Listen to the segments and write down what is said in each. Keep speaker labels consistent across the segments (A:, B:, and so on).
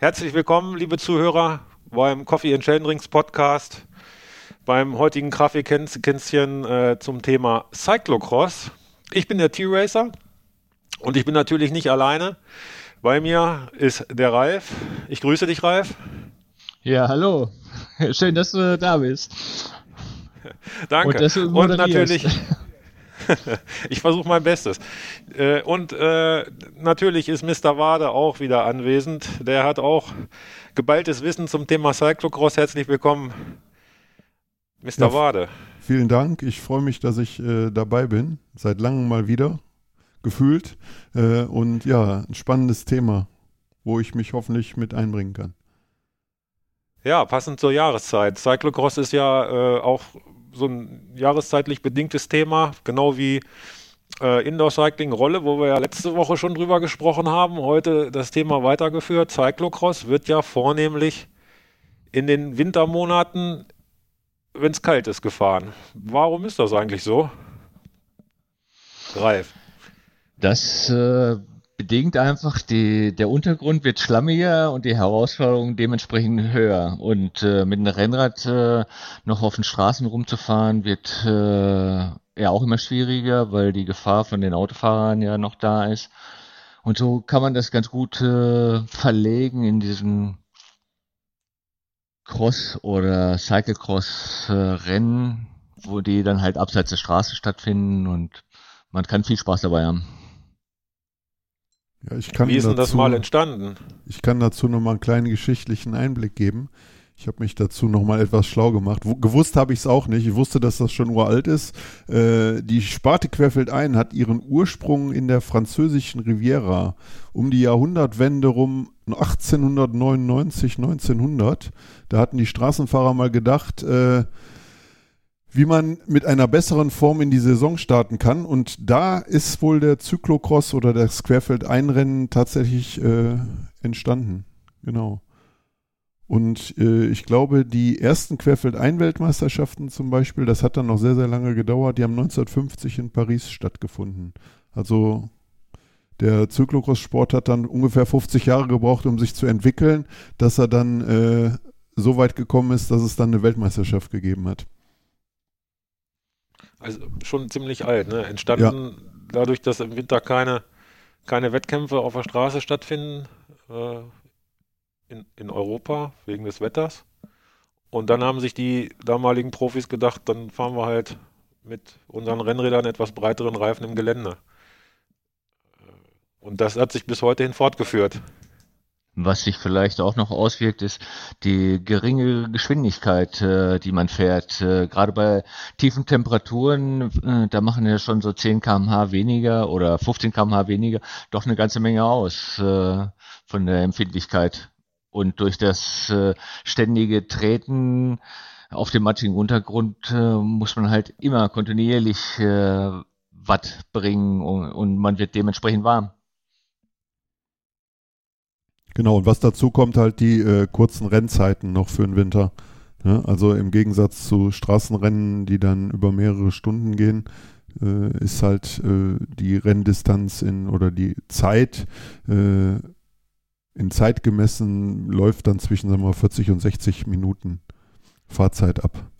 A: Herzlich willkommen, liebe Zuhörer, beim Coffee and Chain Drinks Podcast, beim heutigen Kaffeekränzchen äh, zum Thema Cyclocross. Ich bin der T-Racer und ich bin natürlich nicht alleine. Bei mir ist der Ralf. Ich grüße dich, Ralf.
B: Ja, hallo. Schön, dass du da bist.
A: Danke. Und, und natürlich. ich versuche mein Bestes. Äh, und äh, natürlich ist Mr. Wade auch wieder anwesend. Der hat auch geballtes Wissen zum Thema Cyclocross. Herzlich willkommen, Mr. Ja, Wade.
C: Vielen Dank. Ich freue mich, dass ich äh, dabei bin. Seit langem mal wieder gefühlt. Äh, und ja, ein spannendes Thema, wo ich mich hoffentlich mit einbringen kann.
A: Ja, passend zur Jahreszeit. Cyclocross ist ja äh, auch so ein jahreszeitlich bedingtes Thema, genau wie äh, Indoor Cycling Rolle, wo wir ja letzte Woche schon drüber gesprochen haben. Heute das Thema weitergeführt. Cyclocross wird ja vornehmlich in den Wintermonaten, wenn es kalt ist, gefahren. Warum ist das eigentlich so?
B: Ralf. Das äh, bedingt einfach, die, der Untergrund wird schlammiger und die Herausforderungen dementsprechend höher. Und äh, mit einem Rennrad äh, noch auf den Straßen rumzufahren, wird äh, ja auch immer schwieriger, weil die Gefahr von den Autofahrern ja noch da ist. Und so kann man das ganz gut äh, verlegen in diesen Cross- oder Cyclecross-Rennen, wo die dann halt abseits der Straße stattfinden und man kann viel Spaß dabei haben.
A: Ja, ich kann Wie ist denn das mal entstanden?
C: Ich kann dazu nochmal einen kleinen geschichtlichen Einblick geben. Ich habe mich dazu nochmal etwas schlau gemacht. W gewusst habe ich es auch nicht. Ich wusste, dass das schon uralt ist. Äh, die Sparte Querfeld ein hat ihren Ursprung in der französischen Riviera um die Jahrhundertwende rum 1899, 1900. Da hatten die Straßenfahrer mal gedacht, äh, wie man mit einer besseren Form in die Saison starten kann. Und da ist wohl der Cyclocross oder das Querfeld-Einrennen tatsächlich äh, entstanden. Genau. Und äh, ich glaube, die ersten Querfeld-Ein-Weltmeisterschaften zum Beispiel, das hat dann noch sehr, sehr lange gedauert, die haben 1950 in Paris stattgefunden. Also der Cyclocross-Sport hat dann ungefähr 50 Jahre gebraucht, um sich zu entwickeln, dass er dann äh, so weit gekommen ist, dass es dann eine Weltmeisterschaft gegeben hat.
A: Also schon ziemlich alt, ne? Entstanden ja. dadurch, dass im Winter keine, keine Wettkämpfe auf der Straße stattfinden äh, in, in Europa wegen des Wetters. Und dann haben sich die damaligen Profis gedacht, dann fahren wir halt mit unseren Rennrädern etwas breiteren Reifen im Gelände. Und das hat sich bis heute hin fortgeführt.
B: Was sich vielleicht auch noch auswirkt, ist die geringe Geschwindigkeit, äh, die man fährt. Äh, Gerade bei tiefen Temperaturen, äh, da machen ja schon so 10 kmh weniger oder 15 kmh weniger doch eine ganze Menge aus äh, von der Empfindlichkeit. Und durch das äh, ständige Treten auf dem matschigen Untergrund äh, muss man halt immer kontinuierlich Watt bringen und, und man wird dementsprechend warm.
C: Genau, und was dazu kommt, halt die äh, kurzen Rennzeiten noch für den Winter. Ja, also im Gegensatz zu Straßenrennen, die dann über mehrere Stunden gehen, äh, ist halt äh, die Renndistanz in oder die Zeit äh, in Zeit gemessen läuft dann zwischen sagen wir, 40 und 60 Minuten Fahrzeit ab.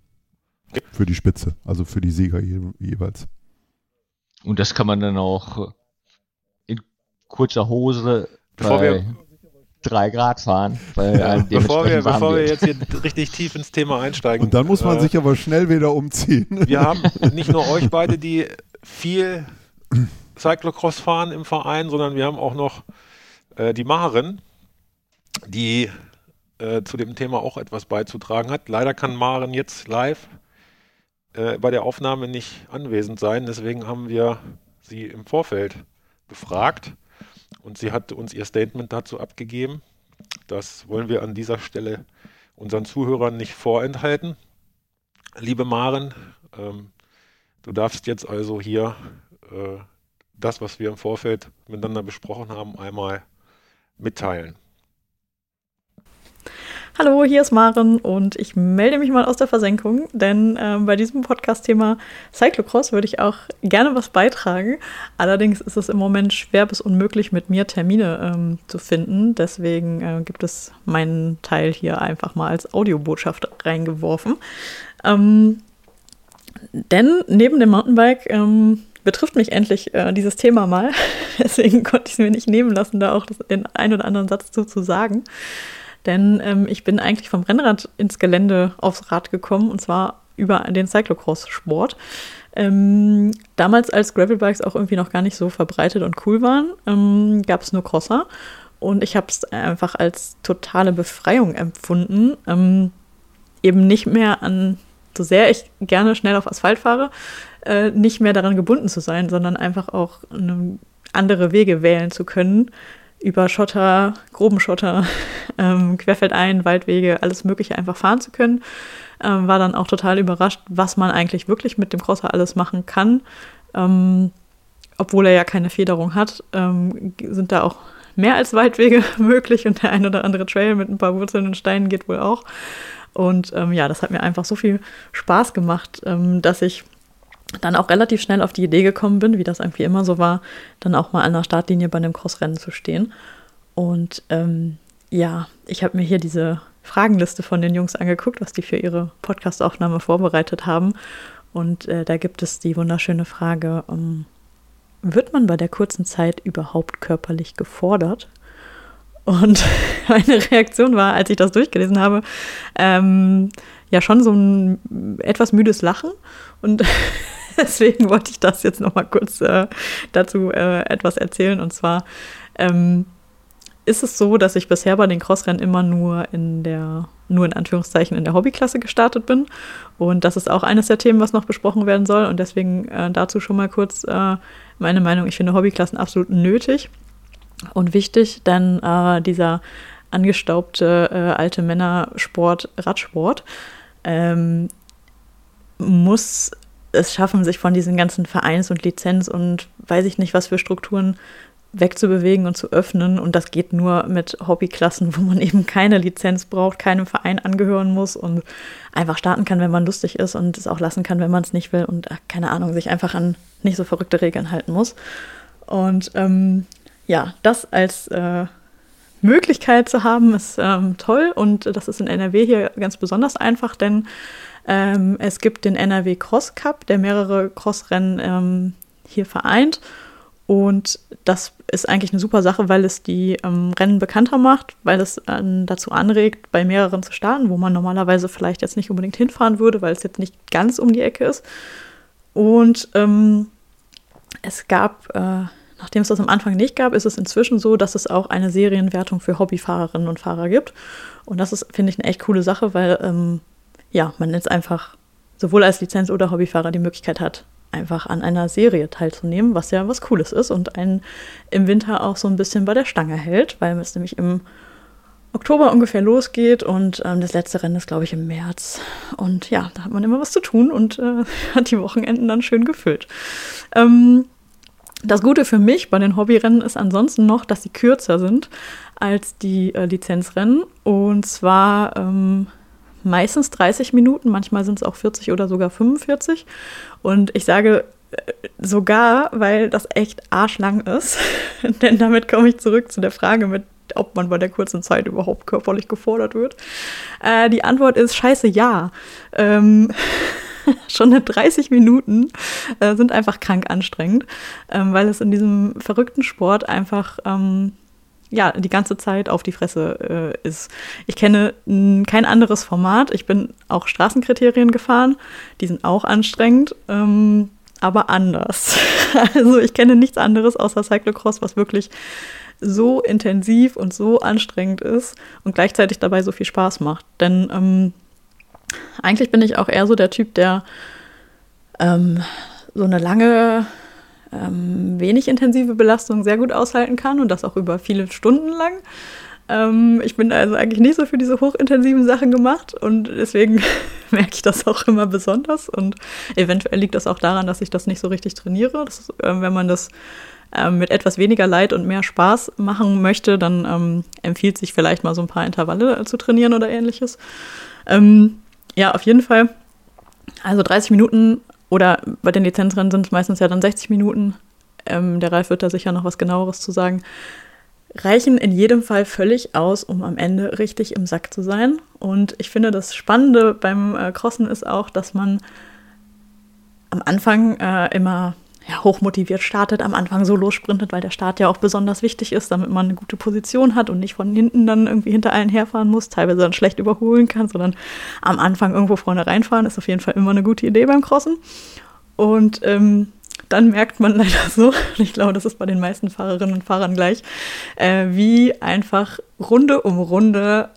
C: Für die Spitze, also für die Sieger je, jeweils.
B: Und das kann man dann auch in kurzer Hose
A: Bevor wir
B: drei Grad fahren.
A: Ja, bevor wir, bevor wir jetzt hier richtig tief ins Thema einsteigen.
C: Und dann muss man äh, sich aber schnell wieder umziehen.
A: Wir haben nicht nur euch beide, die viel Cyclocross fahren im Verein, sondern wir haben auch noch äh, die Maren, die äh, zu dem Thema auch etwas beizutragen hat. Leider kann Maren jetzt live äh, bei der Aufnahme nicht anwesend sein. Deswegen haben wir sie im Vorfeld befragt und sie hat uns ihr Statement dazu abgegeben. Das wollen wir an dieser Stelle unseren Zuhörern nicht vorenthalten. Liebe Maren, ähm, du darfst jetzt also hier äh, das, was wir im Vorfeld miteinander besprochen haben, einmal mitteilen.
D: Hallo, hier ist Maren und ich melde mich mal aus der Versenkung, denn äh, bei diesem Podcast-Thema Cyclocross würde ich auch gerne was beitragen. Allerdings ist es im Moment schwer bis unmöglich, mit mir Termine ähm, zu finden. Deswegen äh, gibt es meinen Teil hier einfach mal als Audiobotschaft reingeworfen. Ähm, denn neben dem Mountainbike ähm, betrifft mich endlich äh, dieses Thema mal. Deswegen konnte ich es mir nicht nehmen lassen, da auch den einen oder anderen Satz zu, zu sagen. Denn ähm, ich bin eigentlich vom Rennrad ins Gelände aufs Rad gekommen und zwar über den Cyclocross-Sport. Ähm, damals, als Gravelbikes auch irgendwie noch gar nicht so verbreitet und cool waren, ähm, gab es nur Crosser. Und ich habe es einfach als totale Befreiung empfunden, ähm, eben nicht mehr an, so sehr ich gerne schnell auf Asphalt fahre, äh, nicht mehr daran gebunden zu sein, sondern einfach auch eine, andere Wege wählen zu können, über Schotter, groben Schotter, ähm, querfeldein, Waldwege, alles Mögliche einfach fahren zu können. Ähm, war dann auch total überrascht, was man eigentlich wirklich mit dem Crosser alles machen kann. Ähm, obwohl er ja keine Federung hat, ähm, sind da auch mehr als Waldwege möglich und der ein oder andere Trail mit ein paar Wurzeln und Steinen geht wohl auch. Und ähm, ja, das hat mir einfach so viel Spaß gemacht, ähm, dass ich dann auch relativ schnell auf die Idee gekommen bin, wie das irgendwie immer so war, dann auch mal an der Startlinie bei einem Crossrennen zu stehen. Und ähm, ja, ich habe mir hier diese Fragenliste von den Jungs angeguckt, was die für ihre Podcastaufnahme vorbereitet haben. Und äh, da gibt es die wunderschöne Frage, um, ähm, wird man bei der kurzen Zeit überhaupt körperlich gefordert? Und meine Reaktion war, als ich das durchgelesen habe, ähm, ja schon so ein etwas müdes Lachen. Und Deswegen wollte ich das jetzt noch mal kurz äh, dazu äh, etwas erzählen. Und zwar ähm, ist es so, dass ich bisher bei den Crossrennen immer nur in der, nur in Anführungszeichen in der Hobbyklasse gestartet bin. Und das ist auch eines der Themen, was noch besprochen werden soll. Und deswegen äh, dazu schon mal kurz äh, meine Meinung. Ich finde Hobbyklassen absolut nötig und wichtig, denn äh, dieser angestaubte äh, alte Männersport, Radsport, ähm, muss es schaffen, sich von diesen ganzen Vereins- und Lizenz- und weiß ich nicht was für Strukturen wegzubewegen und zu öffnen. Und das geht nur mit Hobbyklassen, wo man eben keine Lizenz braucht, keinem Verein angehören muss und einfach starten kann, wenn man lustig ist und es auch lassen kann, wenn man es nicht will und keine Ahnung, sich einfach an nicht so verrückte Regeln halten muss. Und ähm, ja, das als äh, Möglichkeit zu haben, ist ähm, toll und das ist in NRW hier ganz besonders einfach, denn ähm, es gibt den NRW Cross Cup, der mehrere Crossrennen ähm, hier vereint. Und das ist eigentlich eine super Sache, weil es die ähm, Rennen bekannter macht, weil es äh, dazu anregt, bei mehreren zu starten, wo man normalerweise vielleicht jetzt nicht unbedingt hinfahren würde, weil es jetzt nicht ganz um die Ecke ist. Und ähm, es gab, äh, nachdem es das am Anfang nicht gab, ist es inzwischen so, dass es auch eine Serienwertung für Hobbyfahrerinnen und Fahrer gibt. Und das ist, finde ich, eine echt coole Sache, weil ähm, ja, man jetzt einfach sowohl als Lizenz- oder Hobbyfahrer die Möglichkeit hat, einfach an einer Serie teilzunehmen, was ja was Cooles ist und einen im Winter auch so ein bisschen bei der Stange hält, weil es nämlich im Oktober ungefähr losgeht und ähm, das letzte Rennen ist, glaube ich, im März. Und ja, da hat man immer was zu tun und äh, hat die Wochenenden dann schön gefüllt. Ähm, das Gute für mich bei den Hobbyrennen ist ansonsten noch, dass sie kürzer sind als die äh, Lizenzrennen. Und zwar ähm, meistens 30 Minuten, manchmal sind es auch 40 oder sogar 45. Und ich sage äh, sogar, weil das echt arschlang ist, denn damit komme ich zurück zu der Frage mit ob man bei der kurzen Zeit überhaupt körperlich gefordert wird. Äh, die Antwort ist scheiße ja. Ähm, schon 30 Minuten äh, sind einfach krank anstrengend, ähm, weil es in diesem verrückten Sport einfach ähm, ja, die ganze Zeit auf die Fresse äh, ist. Ich kenne kein anderes Format. Ich bin auch Straßenkriterien gefahren. Die sind auch anstrengend, ähm, aber anders. also ich kenne nichts anderes außer Cyclocross, was wirklich so intensiv und so anstrengend ist und gleichzeitig dabei so viel Spaß macht. Denn ähm, eigentlich bin ich auch eher so der Typ, der ähm, so eine lange ähm, wenig intensive Belastung sehr gut aushalten kann und das auch über viele Stunden lang. Ähm, ich bin also eigentlich nicht so für diese hochintensiven Sachen gemacht und deswegen merke ich das auch immer besonders und eventuell liegt das auch daran, dass ich das nicht so richtig trainiere. Das, äh, wenn man das äh, mit etwas weniger Leid und mehr Spaß machen möchte, dann ähm, empfiehlt sich vielleicht mal so ein paar Intervalle äh, zu trainieren oder ähnliches. Ähm, ja, auf jeden Fall. Also 30 Minuten oder bei den Lizenzrennen sind es meistens ja dann 60 Minuten. Ähm, der Ralf wird da sicher noch was genaueres zu sagen reichen in jedem Fall völlig aus, um am Ende richtig im Sack zu sein. Und ich finde, das Spannende beim äh, Crossen ist auch, dass man am Anfang äh, immer ja, hochmotiviert startet, am Anfang so lossprintet, weil der Start ja auch besonders wichtig ist, damit man eine gute Position hat und nicht von hinten dann irgendwie hinter allen herfahren muss, teilweise dann schlecht überholen kann, sondern am Anfang irgendwo vorne reinfahren, ist auf jeden Fall immer eine gute Idee beim Crossen. Und ähm, dann merkt man leider so, ich glaube, das ist bei den meisten Fahrerinnen und Fahrern gleich, äh, wie einfach Runde um Runde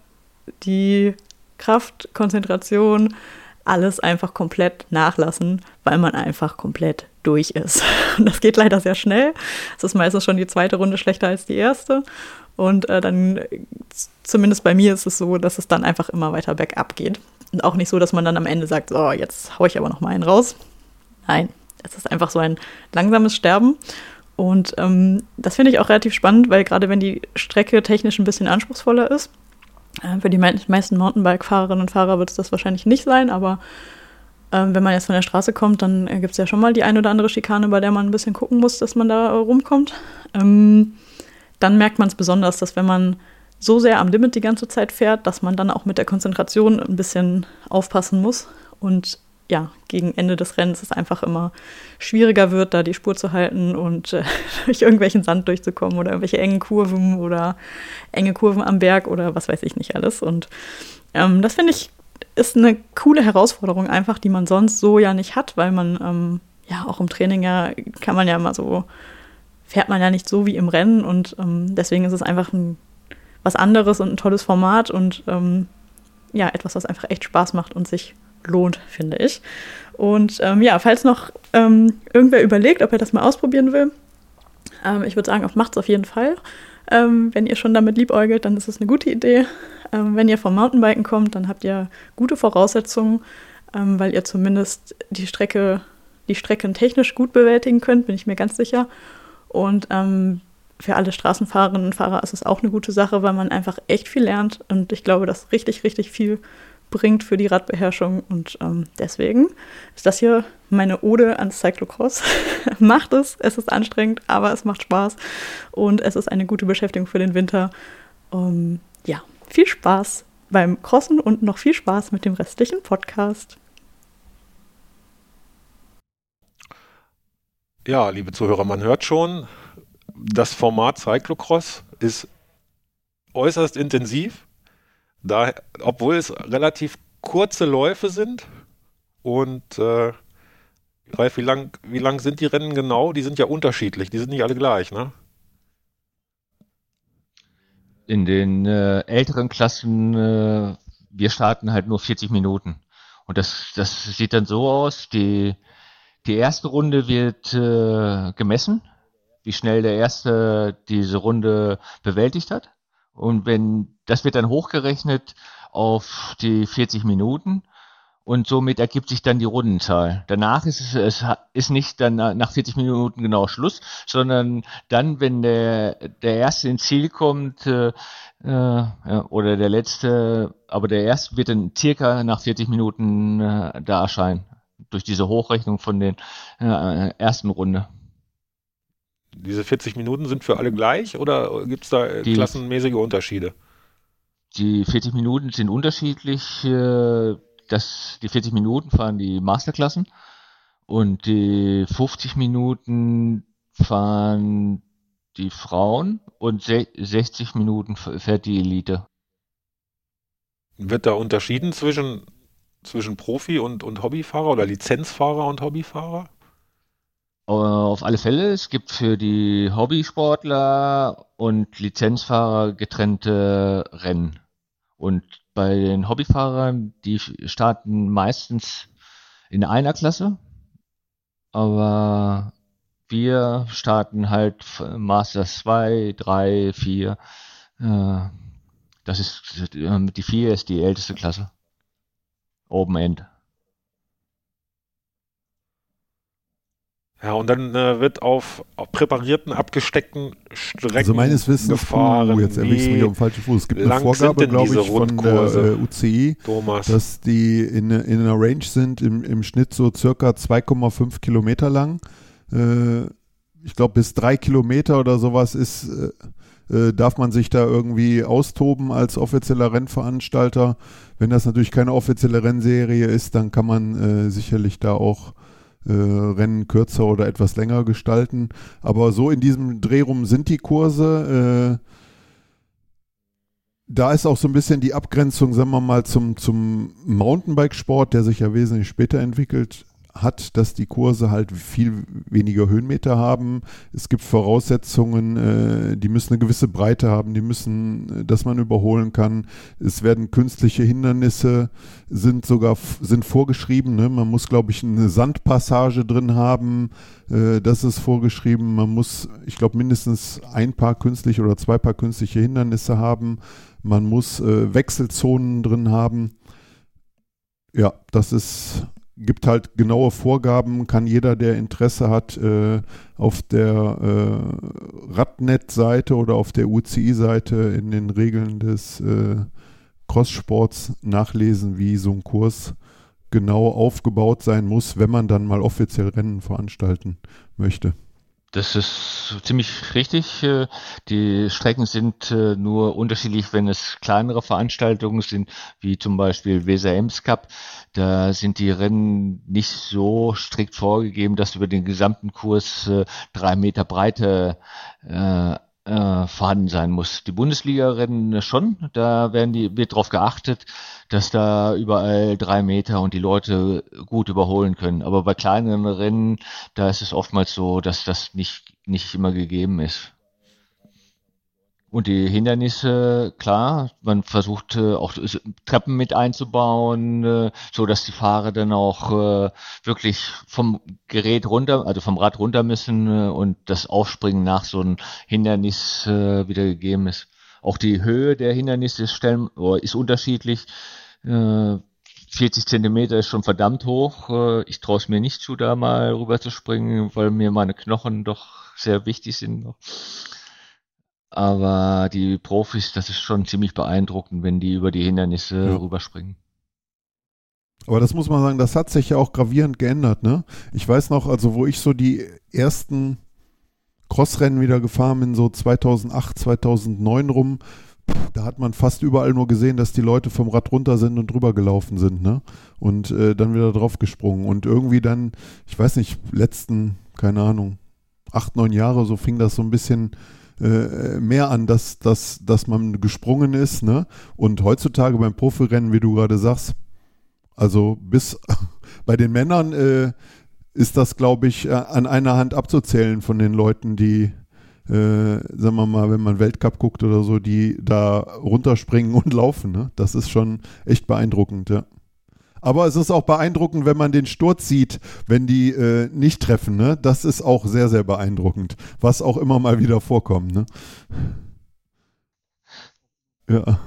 D: die Kraft, Konzentration, alles einfach komplett nachlassen, weil man einfach komplett durch ist. Und das geht leider sehr schnell. Es ist meistens schon die zweite Runde schlechter als die erste. Und äh, dann, zumindest bei mir ist es so, dass es dann einfach immer weiter bergab geht. Und auch nicht so, dass man dann am Ende sagt, so, jetzt haue ich aber noch mal einen raus. Nein, es ist einfach so ein langsames Sterben. Und ähm, das finde ich auch relativ spannend, weil gerade wenn die Strecke technisch ein bisschen anspruchsvoller ist, äh, für die meisten Mountainbike-Fahrerinnen und Fahrer wird es das wahrscheinlich nicht sein, aber äh, wenn man jetzt von der Straße kommt, dann äh, gibt es ja schon mal die ein oder andere Schikane, bei der man ein bisschen gucken muss, dass man da äh, rumkommt. Ähm, dann merkt man es besonders, dass wenn man so sehr am Limit die ganze Zeit fährt, dass man dann auch mit der Konzentration ein bisschen aufpassen muss und ja, gegen Ende des Rennens es einfach immer schwieriger wird, da die Spur zu halten und äh, durch irgendwelchen Sand durchzukommen oder irgendwelche engen Kurven oder enge Kurven am Berg oder was weiß ich nicht alles. Und ähm, das finde ich ist eine coole Herausforderung einfach, die man sonst so ja nicht hat, weil man ähm, ja auch im Training ja kann man ja immer so fährt man ja nicht so wie im Rennen und ähm, deswegen ist es einfach ein, was anderes und ein tolles Format und ähm, ja etwas, was einfach echt Spaß macht und sich lohnt, finde ich. Und ähm, ja, falls noch ähm, irgendwer überlegt, ob er das mal ausprobieren will, ähm, ich würde sagen, macht es auf jeden Fall. Ähm, wenn ihr schon damit liebäugelt, dann ist es eine gute Idee. Ähm, wenn ihr vom Mountainbiken kommt, dann habt ihr gute Voraussetzungen, ähm, weil ihr zumindest die Strecke, die Strecken technisch gut bewältigen könnt, bin ich mir ganz sicher. Und für alle Straßenfahrerinnen und Fahrer ist es auch eine gute Sache, weil man einfach echt viel lernt. Und ich glaube, dass richtig, richtig viel bringt für die Radbeherrschung. Und ähm, deswegen ist das hier meine Ode ans Cyclocross. macht es, es ist anstrengend, aber es macht Spaß und es ist eine gute Beschäftigung für den Winter. Um, ja, viel Spaß beim Crossen und noch viel Spaß mit dem restlichen Podcast.
A: Ja, liebe Zuhörer, man hört schon, das Format Cyclocross ist äußerst intensiv da, obwohl es relativ kurze Läufe sind und äh, Ralf, wie lang, wie lang sind die Rennen genau? Die sind ja unterschiedlich, die sind nicht alle gleich, ne?
B: In den äh, älteren Klassen, äh, wir starten halt nur 40 Minuten. Und das, das sieht dann so aus, die, die erste Runde wird äh, gemessen, wie schnell der Erste diese Runde bewältigt hat. Und wenn, das wird dann hochgerechnet auf die 40 Minuten und somit ergibt sich dann die Rundenzahl. Danach ist es, es ist nicht dann nach 40 Minuten genau Schluss, sondern dann, wenn der, der Erste ins Ziel kommt, äh, äh, oder der Letzte, aber der Erste wird dann circa nach 40 Minuten äh, da erscheinen. Durch diese Hochrechnung von den äh, ersten Runde.
A: Diese 40 Minuten sind für alle gleich oder gibt es da die, klassenmäßige Unterschiede?
B: Die 40 Minuten sind unterschiedlich. Äh, das, die 40 Minuten fahren die Masterklassen und die 50 Minuten fahren die Frauen und 60 Minuten fährt die Elite.
A: Wird da unterschieden zwischen, zwischen Profi und, und Hobbyfahrer oder Lizenzfahrer und Hobbyfahrer?
B: Auf alle Fälle, es gibt für die Hobbysportler und Lizenzfahrer getrennte Rennen. Und bei den Hobbyfahrern, die starten meistens in einer Klasse, aber wir starten halt Masters 2, 3, 4. Das ist die 4 ist die älteste Klasse. Open End.
A: Ja, und dann äh, wird auf, präparierten, abgesteckten Strecken
C: also meines Wissens,
A: gefahren.
C: Uh, jetzt erwischst du mich auf dem falschen Fuß. Es gibt eine Vorgabe, glaube ich, von der äh, UCI, Thomas. dass die in, in einer Range sind, im, im Schnitt so circa 2,5 Kilometer lang. Äh, ich glaube, bis drei Kilometer oder sowas ist, äh, äh, darf man sich da irgendwie austoben als offizieller Rennveranstalter. Wenn das natürlich keine offizielle Rennserie ist, dann kann man äh, sicherlich da auch äh, Rennen kürzer oder etwas länger gestalten. Aber so in diesem Drehrum sind die Kurse. Äh, da ist auch so ein bisschen die Abgrenzung, sagen wir mal, zum, zum Mountainbike-Sport, der sich ja wesentlich später entwickelt hat, dass die Kurse halt viel weniger Höhenmeter haben. Es gibt Voraussetzungen, äh, die müssen eine gewisse Breite haben, die müssen, äh, dass man überholen kann. Es werden künstliche Hindernisse, sind sogar sind vorgeschrieben. Ne? Man muss, glaube ich, eine Sandpassage drin haben. Äh, das ist vorgeschrieben. Man muss, ich glaube, mindestens ein paar künstliche oder zwei paar künstliche Hindernisse haben. Man muss äh, Wechselzonen drin haben. Ja, das ist gibt halt genaue Vorgaben, kann jeder, der Interesse hat, äh, auf der äh, Radnet-Seite oder auf der UCI-Seite in den Regeln des äh, Crosssports nachlesen, wie so ein Kurs genau aufgebaut sein muss, wenn man dann mal offiziell Rennen veranstalten möchte.
B: Das ist ziemlich richtig. Äh, die Strecken sind äh, nur unterschiedlich, wenn es kleinere Veranstaltungen sind, wie zum Beispiel Weser Ems Cup. Da sind die Rennen nicht so strikt vorgegeben, dass über den gesamten Kurs äh, drei Meter Breite äh, äh, vorhanden sein muss. Die Bundesliga-Rennen schon, da werden die, wird darauf geachtet, dass da überall drei Meter und die Leute gut überholen können. Aber bei kleineren Rennen, da ist es oftmals so, dass das nicht, nicht immer gegeben ist. Und die Hindernisse, klar, man versucht äh, auch Treppen mit einzubauen, äh, so dass die Fahrer dann auch äh, wirklich vom Gerät runter, also vom Rad runter müssen äh, und das Aufspringen nach so einem Hindernis äh, wieder gegeben ist. Auch die Höhe der Hindernisse stellen, oh, ist unterschiedlich. Äh, 40 Zentimeter ist schon verdammt hoch. Äh, ich traue es mir nicht zu, da mal rüber zu springen, weil mir meine Knochen doch sehr wichtig sind. Aber die Profis, das ist schon ziemlich beeindruckend, wenn die über die Hindernisse ja. rüberspringen.
C: Aber das muss man sagen, das hat sich ja auch gravierend geändert, ne? Ich weiß noch, also wo ich so die ersten Crossrennen wieder gefahren bin, so 2008, 2009 rum, da hat man fast überall nur gesehen, dass die Leute vom Rad runter sind und drüber gelaufen sind, ne? Und äh, dann wieder drauf gesprungen. Und irgendwie dann, ich weiß nicht, letzten, keine Ahnung, acht, neun Jahre, so fing das so ein bisschen äh, mehr an, dass, dass, dass man gesprungen ist. Ne? Und heutzutage beim Profirennen, wie du gerade sagst, also bis bei den Männern äh, ist das, glaube ich, äh, an einer Hand abzuzählen von den Leuten, die, äh, sagen wir mal, wenn man Weltcup guckt oder so, die da runterspringen und laufen. Ne? Das ist schon echt beeindruckend, ja. Aber es ist auch beeindruckend, wenn man den Sturz sieht, wenn die äh, nicht treffen. Ne? Das ist auch sehr, sehr beeindruckend, was auch immer mal wieder vorkommt. Ne?
B: Ja.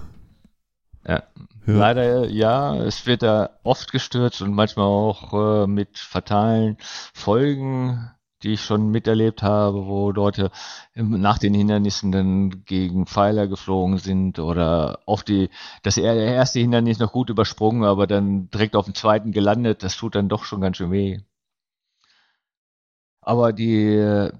B: ja. Ja. Leider ja, es wird da oft gestürzt und manchmal auch äh, mit fatalen Folgen die ich schon miterlebt habe, wo Leute nach den Hindernissen dann gegen Pfeiler geflogen sind oder auf die, das erste Hindernis noch gut übersprungen, aber dann direkt auf dem zweiten gelandet, das tut dann doch schon ganz schön weh. Aber die,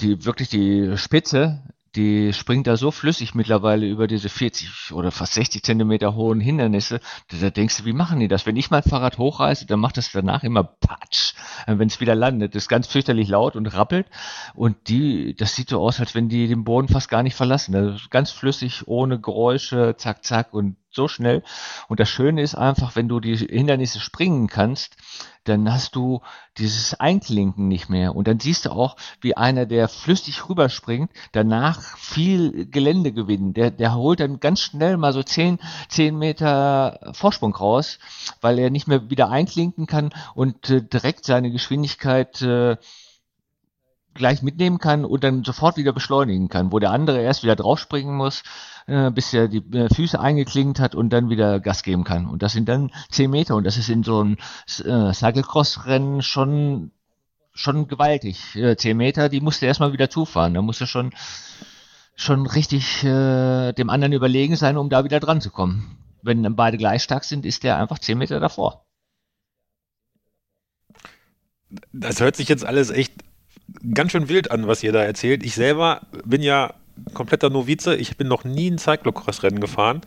B: die, wirklich die Spitze die springt da so flüssig mittlerweile über diese 40 oder fast 60 Zentimeter hohen Hindernisse. Da denkst du, wie machen die das? Wenn ich mein Fahrrad hochreiße, dann macht das danach immer Patsch, äh, wenn es wieder landet. Das ist ganz fürchterlich laut und rappelt. Und die, das sieht so aus, als wenn die den Boden fast gar nicht verlassen. Also ganz flüssig, ohne Geräusche, zack, zack und so schnell. Und das Schöne ist einfach, wenn du die Hindernisse springen kannst, dann hast du dieses Einklinken nicht mehr. Und dann siehst du auch, wie einer, der flüssig rüberspringt, danach viel Gelände gewinnt. Der, der holt dann ganz schnell mal so 10, 10 Meter Vorsprung raus, weil er nicht mehr wieder einklinken kann und äh, direkt seine Geschwindigkeit äh, gleich mitnehmen kann und dann sofort wieder beschleunigen kann, wo der andere erst wieder draufspringen muss äh, bis er die äh, Füße eingeklingt hat und dann wieder Gas geben kann. Und das sind dann zehn Meter und das ist in so einem äh, Cyclecross-Rennen schon schon gewaltig. Äh, 10 Meter, die musste erstmal wieder zufahren. Da musste schon, schon richtig äh, dem anderen überlegen sein, um da wieder dran zu kommen. Wenn beide gleich stark sind, ist der einfach 10 Meter davor.
A: Das hört sich jetzt alles echt ganz schön wild an, was ihr da erzählt. Ich selber bin ja kompletter Novize. Ich bin noch nie ein Cyclocross-Rennen gefahren.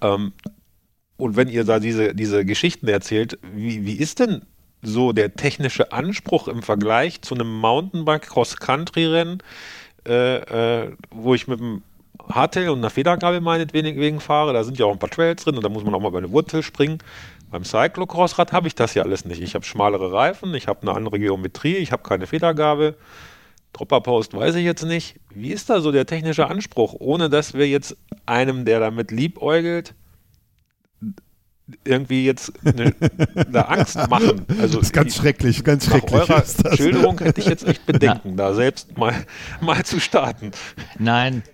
A: Ähm, und wenn ihr da diese, diese Geschichten erzählt, wie, wie ist denn so der technische Anspruch im Vergleich zu einem Mountainbike-Cross-Country-Rennen, äh, äh, wo ich mit einem Hardtail und einer Federgabel meinetwegen fahre? Da sind ja auch ein paar Trails drin und da muss man auch mal bei eine Wurzel springen. Beim Cyclocross-Rad habe ich das ja alles nicht. Ich habe schmalere Reifen, ich habe eine andere Geometrie, ich habe keine Federgabel. Dropper-Post weiß ich jetzt nicht. Wie ist da so der technische Anspruch, ohne dass wir jetzt einem, der damit liebäugelt, irgendwie jetzt eine, eine Angst machen.
C: Also das ist ganz schrecklich, ganz schrecklich. Nach
A: eurer Schilderung hätte ich jetzt echt Bedenken, Na. da selbst mal, mal zu starten.
B: Nein,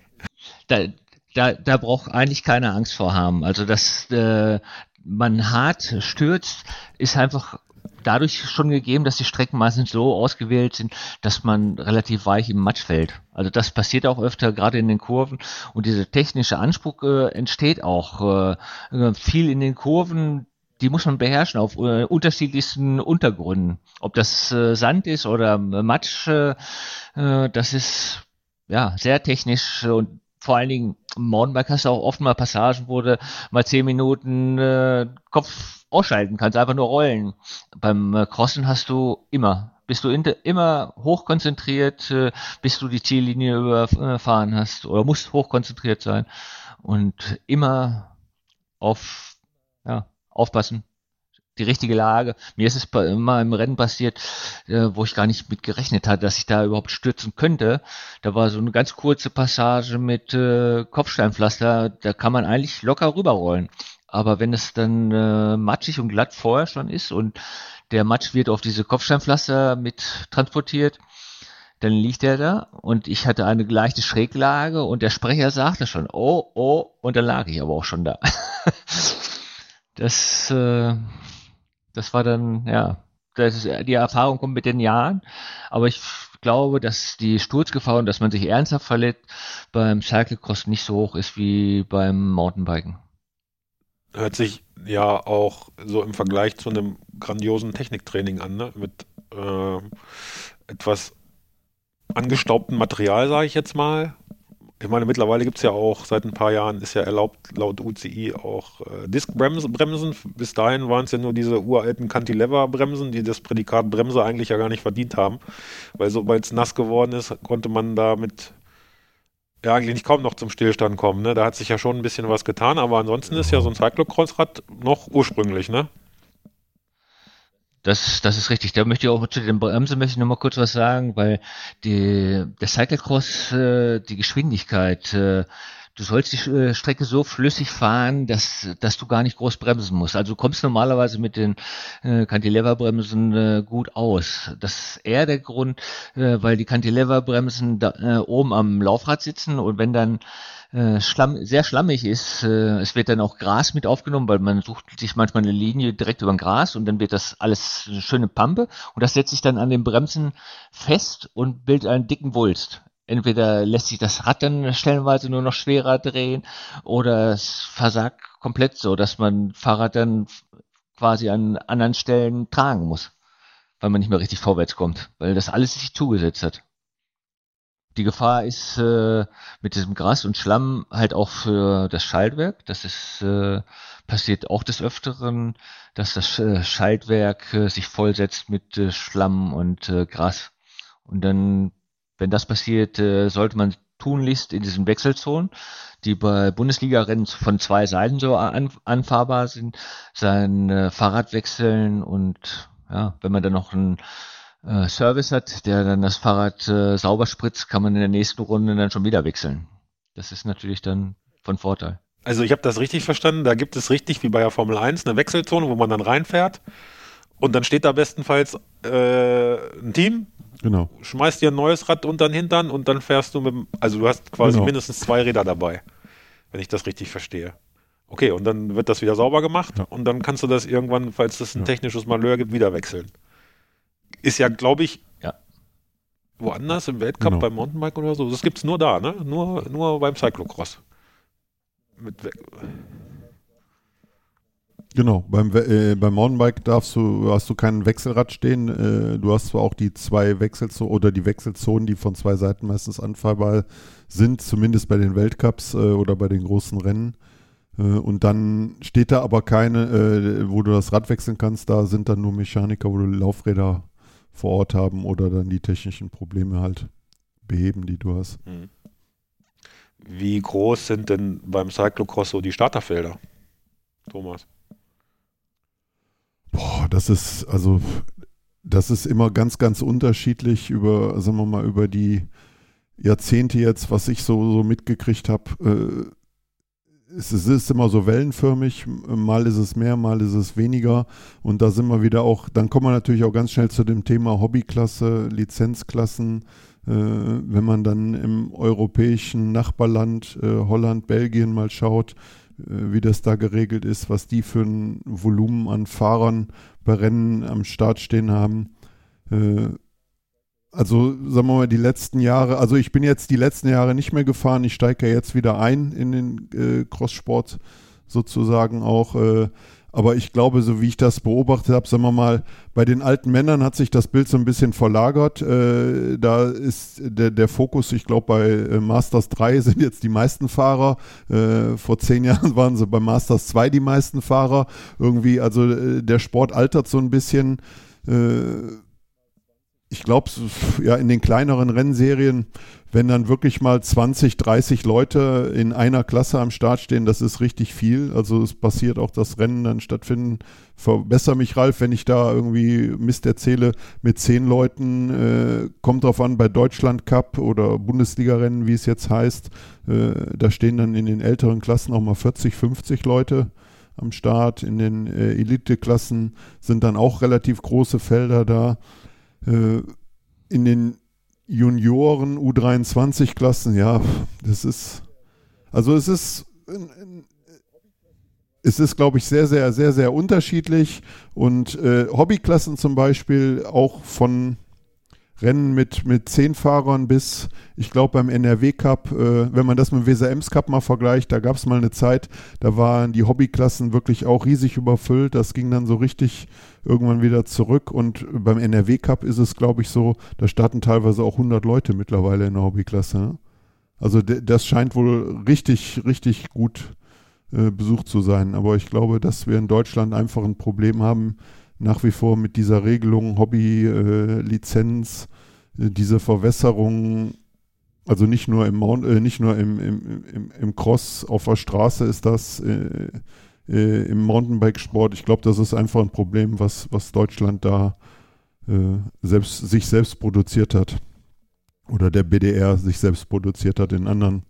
B: da, da, da braucht eigentlich keine Angst vor haben. Also dass äh, man hart stürzt, ist einfach dadurch schon gegeben, dass die Strecken meistens so ausgewählt sind, dass man relativ weich im Matsch fällt. Also das passiert auch öfter, gerade in den Kurven. Und dieser technische Anspruch äh, entsteht auch äh, äh, viel in den Kurven. Die muss man beherrschen auf äh, unterschiedlichsten Untergründen. Ob das äh, Sand ist oder Matsch, äh, das ist ja sehr technisch und vor allen Dingen im Mountainbike hast du auch oft mal Passagen, wo du mal zehn Minuten äh, Kopf ausschalten kannst, einfach nur rollen. Beim äh, Crossen hast du immer, bist du in, immer hochkonzentriert, äh, bis du die Ziellinie überfahren hast oder musst hochkonzentriert sein und immer auf, ja, aufpassen, die richtige Lage. Mir ist es immer im Rennen passiert, äh, wo ich gar nicht mit gerechnet hatte, dass ich da überhaupt stürzen könnte. Da war so eine ganz kurze Passage mit äh, Kopfsteinpflaster, da kann man eigentlich locker rüberrollen. Aber wenn es dann äh, matschig und glatt vorher schon ist und der Matsch wird auf diese Kopfsteinpflaster mit transportiert, dann liegt er da und ich hatte eine leichte Schräglage und der Sprecher sagte schon, oh, oh, und dann lag ich aber auch schon da. das, äh, das war dann, ja, das ist, die Erfahrung kommt mit den Jahren, aber ich glaube, dass die Sturzgefahr und dass man sich ernsthaft verletzt beim Cyclecross nicht so hoch ist wie beim Mountainbiken.
A: Hört sich ja auch so im Vergleich zu einem grandiosen Techniktraining an, ne? mit äh, etwas angestaubtem Material, sage ich jetzt mal, ich meine, mittlerweile gibt es ja auch, seit ein paar Jahren ist ja erlaubt, laut UCI auch äh, Diskbremsen. Bis dahin waren es ja nur diese uralten Cantilever-Bremsen, die das Prädikat Bremse eigentlich ja gar nicht verdient haben. Weil sobald es nass geworden ist, konnte man damit ja eigentlich nicht kaum noch zum Stillstand kommen. Ne? Da hat sich ja schon ein bisschen was getan, aber ansonsten ist ja so ein Cyclocross-Rad noch ursprünglich, ne?
B: Das, das ist richtig. Da möchte ich auch zu den Bremsen möchte ich noch mal kurz was sagen, weil die, der Cyclecross, äh, die Geschwindigkeit, äh, du sollst die äh, Strecke so flüssig fahren, dass, dass du gar nicht groß bremsen musst. Also du kommst normalerweise mit den äh, Cantilever-Bremsen äh, gut aus. Das ist eher der Grund, äh, weil die Cantilever-Bremsen da, äh, oben am Laufrad sitzen und wenn dann äh, Schlamm, sehr schlammig ist. Äh, es wird dann auch Gras mit aufgenommen, weil man sucht sich manchmal eine Linie direkt über ein Gras und dann wird das alles eine schöne Pampe und das setzt sich dann an den Bremsen fest und bildet einen dicken Wulst. Entweder lässt sich das Rad dann stellenweise nur noch schwerer drehen oder es versagt komplett so, dass man Fahrrad dann quasi an anderen Stellen tragen muss, weil man nicht mehr richtig vorwärts kommt, weil das alles sich zugesetzt hat. Die Gefahr ist äh, mit diesem Gras und Schlamm halt auch für das Schaltwerk. Das ist äh, passiert auch des Öfteren, dass das äh, Schaltwerk äh, sich vollsetzt mit äh, Schlamm und äh, Gras. Und dann, wenn das passiert, äh, sollte man tunlichst in diesen Wechselzonen, die bei Bundesliga-Rennen von zwei Seiten so an, anfahrbar sind, sein äh, Fahrrad wechseln und ja, wenn man dann noch ein äh, Service hat, der dann das Fahrrad äh, sauber spritzt, kann man in der nächsten Runde dann schon wieder wechseln. Das ist natürlich dann von Vorteil.
A: Also ich habe das richtig verstanden, da gibt es richtig wie bei der Formel 1 eine Wechselzone, wo man dann reinfährt und dann steht da bestenfalls äh, ein Team,
C: genau.
A: schmeißt dir ein neues Rad unter den Hintern und dann fährst du mit, also du hast quasi genau. mindestens zwei Räder dabei, wenn ich das richtig verstehe. Okay, und dann wird das wieder sauber gemacht ja. und dann kannst du das irgendwann, falls es ein ja. technisches Malheur gibt, wieder wechseln ist ja, glaube ich,
B: ja.
A: woanders im Weltcup genau. beim Mountainbike oder so. Das gibt es nur da, ne? Nur, nur beim Cyclocross. Mit
C: Genau, beim, äh, beim Mountainbike darfst du, hast du kein Wechselrad stehen. Äh, du hast zwar auch die zwei Wechselzonen oder die Wechselzonen, die von zwei Seiten meistens anfahrbar sind, zumindest bei den Weltcups äh, oder bei den großen Rennen. Äh, und dann steht da aber keine, äh, wo du das Rad wechseln kannst. Da sind dann nur Mechaniker, wo du Laufräder vor Ort haben oder dann die technischen Probleme halt beheben, die du hast. Mhm.
A: Wie groß sind denn beim Cyclocross so die Starterfelder, Thomas?
C: Boah, das ist, also, das ist immer ganz, ganz unterschiedlich über, sagen wir mal, über die Jahrzehnte jetzt, was ich so, so mitgekriegt habe. Äh, es, es ist immer so wellenförmig, mal ist es mehr, mal ist es weniger. Und da sind wir wieder auch, dann kommen wir natürlich auch ganz schnell zu dem Thema Hobbyklasse, Lizenzklassen. Äh, wenn man dann im europäischen Nachbarland äh, Holland, Belgien mal schaut, wie das da geregelt ist, was die für ein Volumen an Fahrern bei Rennen am Start stehen haben. Äh, also sagen wir mal die letzten Jahre, also ich bin jetzt die letzten Jahre nicht mehr gefahren, ich steige ja jetzt wieder ein in den äh, Crosssport sozusagen auch. Äh, aber ich glaube, so wie ich das beobachtet habe, sagen wir mal, bei den alten Männern hat sich das Bild so ein bisschen verlagert. Äh, da ist der, der Fokus, ich glaube, bei äh, Masters 3 sind jetzt die meisten Fahrer. Äh, vor zehn Jahren waren sie bei Masters 2 die meisten Fahrer. Irgendwie, also äh, der Sport altert so ein bisschen. Äh, ich glaube, ja, in den kleineren Rennserien wenn dann wirklich mal 20, 30 Leute in einer Klasse am Start stehen, das ist richtig viel. Also es passiert auch, dass Rennen dann stattfinden. Verbessere mich, Ralf, wenn ich da irgendwie Mist erzähle mit zehn Leuten. Äh, kommt drauf an, bei Deutschland Cup oder Bundesliga-Rennen, wie es jetzt heißt. Äh, da stehen dann in den älteren Klassen auch mal 40, 50 Leute am Start. In den äh, Elite-Klassen sind dann auch relativ große Felder da. Äh, in den Junioren U23-Klassen, ja, das ist, also es ist, es ist, glaube ich, sehr, sehr, sehr, sehr unterschiedlich. Und äh, Hobbyklassen zum Beispiel auch von Rennen mit, mit zehn Fahrern bis, ich glaube, beim NRW Cup, äh, wenn man das mit dem Weser Ems Cup mal vergleicht, da gab es mal eine Zeit, da waren die Hobbyklassen wirklich auch riesig überfüllt. Das ging dann so richtig irgendwann wieder zurück. Und beim NRW Cup ist es, glaube ich, so, da starten teilweise auch 100 Leute mittlerweile in der Hobbyklasse. Ne? Also das scheint wohl richtig, richtig gut äh, besucht zu sein. Aber ich glaube, dass wir in Deutschland einfach ein Problem haben, nach wie vor mit dieser Regelung Hobby-Lizenz, äh, äh, diese Verwässerung, also nicht nur im Mount, äh, nicht nur im, im, im, im, Cross auf der Straße ist das, äh, äh, im Mountainbike-Sport. Ich glaube, das ist einfach ein Problem, was, was Deutschland da äh, selbst, sich selbst produziert hat. Oder der BDR sich selbst produziert hat in anderen.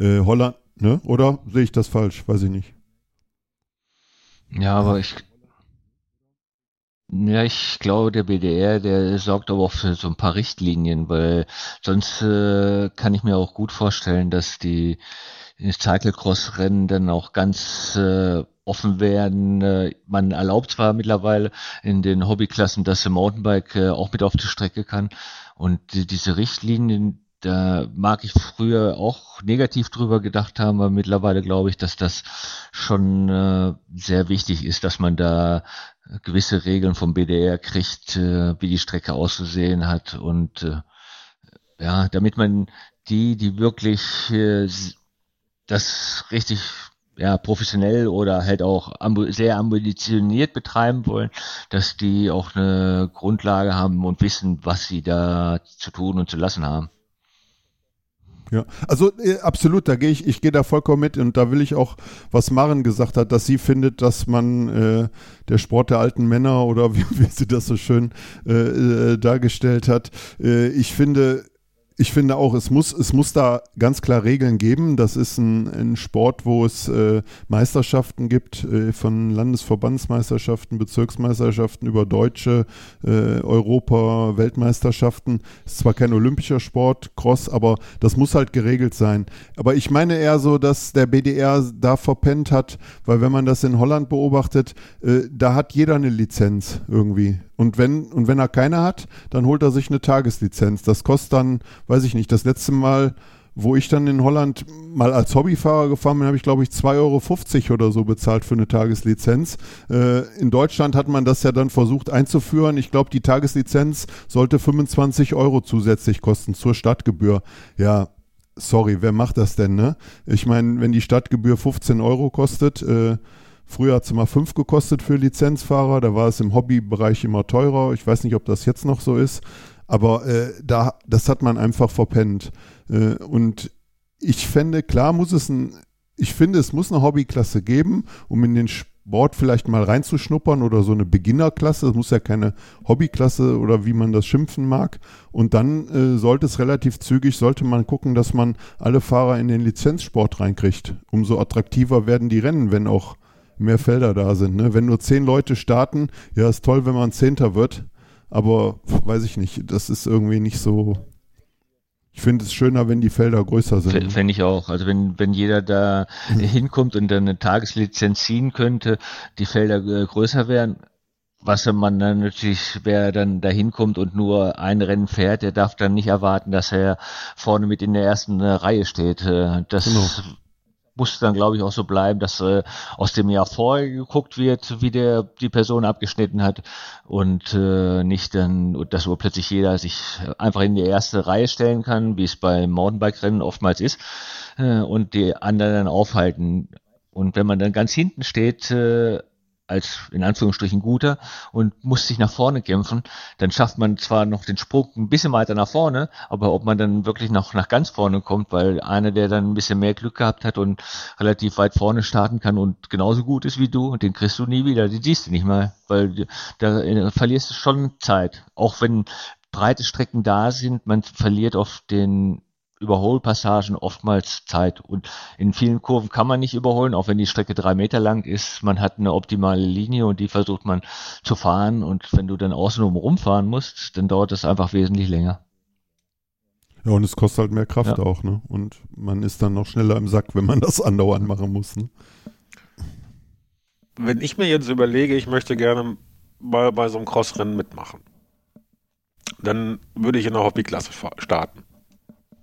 C: Holland, ne? Oder sehe ich das falsch? Weiß ich nicht.
B: Ja, aber ich, ja, ich glaube, der BDR, der sorgt aber auch für so ein paar Richtlinien, weil sonst äh, kann ich mir auch gut vorstellen, dass die Cyclecross-Rennen dann auch ganz äh, offen werden. Äh, man erlaubt zwar mittlerweile in den Hobbyklassen, dass der Mountainbike äh, auch mit auf die Strecke kann. Und die, diese Richtlinien, da mag ich früher auch negativ drüber gedacht haben, aber mittlerweile glaube ich, dass das schon äh, sehr wichtig ist, dass man da gewisse Regeln vom BDR kriegt, äh, wie die Strecke auszusehen hat und äh, ja, damit man die, die wirklich äh, das richtig ja, professionell oder halt auch ambu sehr ambitioniert betreiben wollen, dass die auch eine Grundlage haben und wissen, was sie da zu tun und zu lassen haben.
C: Ja, also äh, absolut, da gehe ich, ich gehe da vollkommen mit und da will ich auch, was Maren gesagt hat, dass sie findet, dass man äh, der Sport der alten Männer oder wie, wie sie das so schön äh, äh, dargestellt hat, äh, ich finde, ich finde auch, es muss, es muss da ganz klar Regeln geben. Das ist ein, ein Sport, wo es äh, Meisterschaften gibt, äh, von Landesverbandsmeisterschaften, Bezirksmeisterschaften über deutsche äh, Europa, Weltmeisterschaften. Ist zwar kein olympischer Sport, Cross, aber das muss halt geregelt sein. Aber ich meine eher so, dass der BDR da verpennt hat, weil wenn man das in Holland beobachtet, äh, da hat jeder eine Lizenz irgendwie. Und wenn, und wenn er keine hat, dann holt er sich eine Tageslizenz. Das kostet dann, weiß ich nicht, das letzte Mal, wo ich dann in Holland mal als Hobbyfahrer gefahren bin, habe ich, glaube ich, 2,50 Euro oder so bezahlt für eine Tageslizenz. Äh, in Deutschland hat man das ja dann versucht einzuführen. Ich glaube, die Tageslizenz sollte 25 Euro zusätzlich kosten zur Stadtgebühr. Ja, sorry, wer macht das denn, ne? Ich meine, wenn die Stadtgebühr 15 Euro kostet, äh, Früher hat es immer 5 gekostet für Lizenzfahrer, da war es im Hobbybereich immer teurer. Ich weiß nicht, ob das jetzt noch so ist, aber äh, da, das hat man einfach verpennt. Äh, und ich fände, klar muss es ein, ich finde, es muss eine Hobbyklasse geben, um in den Sport vielleicht mal reinzuschnuppern oder so eine Beginnerklasse. Es muss ja keine Hobbyklasse oder wie man das schimpfen mag. Und dann äh, sollte es relativ zügig, sollte man gucken, dass man alle Fahrer in den Lizenzsport reinkriegt. Umso attraktiver werden die Rennen, wenn auch mehr Felder da sind. Ne? Wenn nur zehn Leute starten, ja, ist toll, wenn man Zehnter wird, aber weiß ich nicht, das ist irgendwie nicht so. Ich finde es schöner, wenn die Felder größer sind.
B: Fände ich auch. Also wenn, wenn jeder da mhm. hinkommt und dann eine Tageslizenz ziehen könnte, die Felder äh, größer wären, was man dann natürlich, wer dann da hinkommt und nur ein Rennen fährt, der darf dann nicht erwarten, dass er vorne mit in der ersten äh, Reihe steht. Äh, das genau muss dann, glaube ich, auch so bleiben, dass äh, aus dem Jahr vorher geguckt wird, wie der die Person abgeschnitten hat und äh, nicht dann, dass urplötzlich jeder sich einfach in die erste Reihe stellen kann, wie es bei Mountainbike-Rennen oftmals ist, äh, und die anderen dann aufhalten. Und wenn man dann ganz hinten steht, äh, als in Anführungsstrichen guter und muss sich nach vorne kämpfen, dann schafft man zwar noch den Sprung ein bisschen weiter nach vorne, aber ob man dann wirklich noch nach ganz vorne kommt, weil einer, der dann ein bisschen mehr Glück gehabt hat und relativ weit vorne starten kann und genauso gut ist wie du, den kriegst du nie wieder, den siehst du nicht mal, weil da äh, verlierst du schon Zeit. Auch wenn breite Strecken da sind, man verliert auf den Überholpassagen oftmals Zeit. Und in vielen Kurven kann man nicht überholen, auch wenn die Strecke drei Meter lang ist. Man hat eine optimale Linie und die versucht man zu fahren. Und wenn du dann außenrum rumfahren musst, dann dauert das einfach wesentlich länger.
C: Ja, und es kostet halt mehr Kraft ja. auch, ne? Und man ist dann noch schneller im Sack, wenn man das andauernd machen muss, ne?
A: Wenn ich mir jetzt überlege, ich möchte gerne mal bei so einem Crossrennen mitmachen, dann würde ich in der Hobbyklasse starten.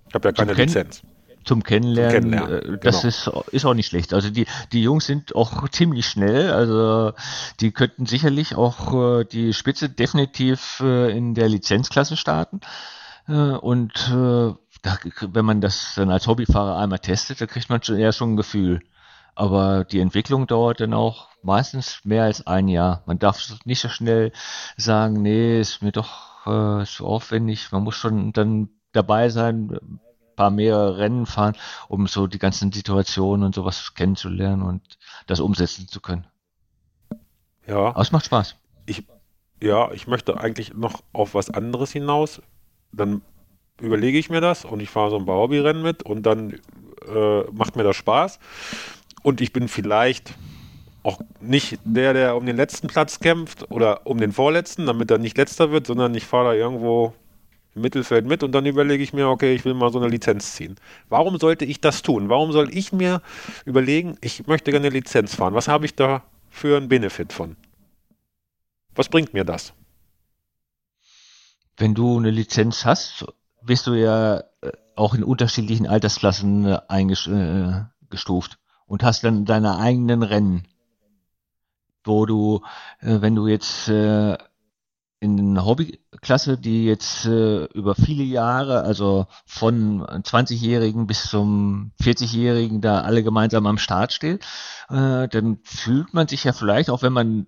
A: Ich habe ja keine
B: zum
A: Lizenz.
B: Zum Kennenlernen, zum Kennenlernen äh, das genau. ist, ist auch nicht schlecht. Also die, die Jungs sind auch ziemlich schnell, also die könnten sicherlich auch äh, die Spitze definitiv äh, in der Lizenzklasse starten. und da, wenn man das dann als Hobbyfahrer einmal testet, da kriegt man schon eher schon ein Gefühl. Aber die Entwicklung dauert dann auch meistens mehr als ein Jahr. Man darf nicht so schnell sagen, nee, ist mir doch äh, so aufwendig. Man muss schon dann dabei sein, ein paar mehr Rennen fahren, um so die ganzen Situationen und sowas kennenzulernen und das umsetzen zu können.
A: Ja.
B: Aber es macht Spaß.
A: Ich, ja, ich möchte eigentlich noch auf was anderes hinaus. Dann überlege ich mir das und ich fahre so ein paar Hobbyrennen mit und dann äh, macht mir das Spaß. Und ich bin vielleicht auch nicht der, der um den letzten Platz kämpft oder um den vorletzten, damit er nicht letzter wird, sondern ich fahre da irgendwo im Mittelfeld mit und dann überlege ich mir, okay, ich will mal so eine Lizenz ziehen. Warum sollte ich das tun? Warum soll ich mir überlegen, ich möchte gerne eine Lizenz fahren? Was habe ich da für einen Benefit von? Was bringt mir das?
B: Wenn du eine Lizenz hast, bist du ja äh, auch in unterschiedlichen Altersklassen äh, eingestuft äh, und hast dann deine eigenen Rennen, wo du, wenn du jetzt in einer Hobbyklasse, die jetzt äh, über viele Jahre, also von 20-Jährigen bis zum 40-Jährigen, da alle gemeinsam am Start steht, äh, dann fühlt man sich ja vielleicht, auch wenn man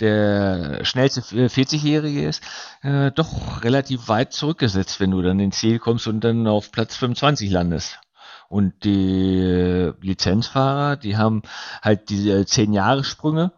B: der schnellste 40-Jährige ist, äh, doch relativ weit zurückgesetzt, wenn du dann ins Ziel kommst und dann auf Platz 25 landest. Und die Lizenzfahrer, die haben halt diese 10-Jahre-Sprünge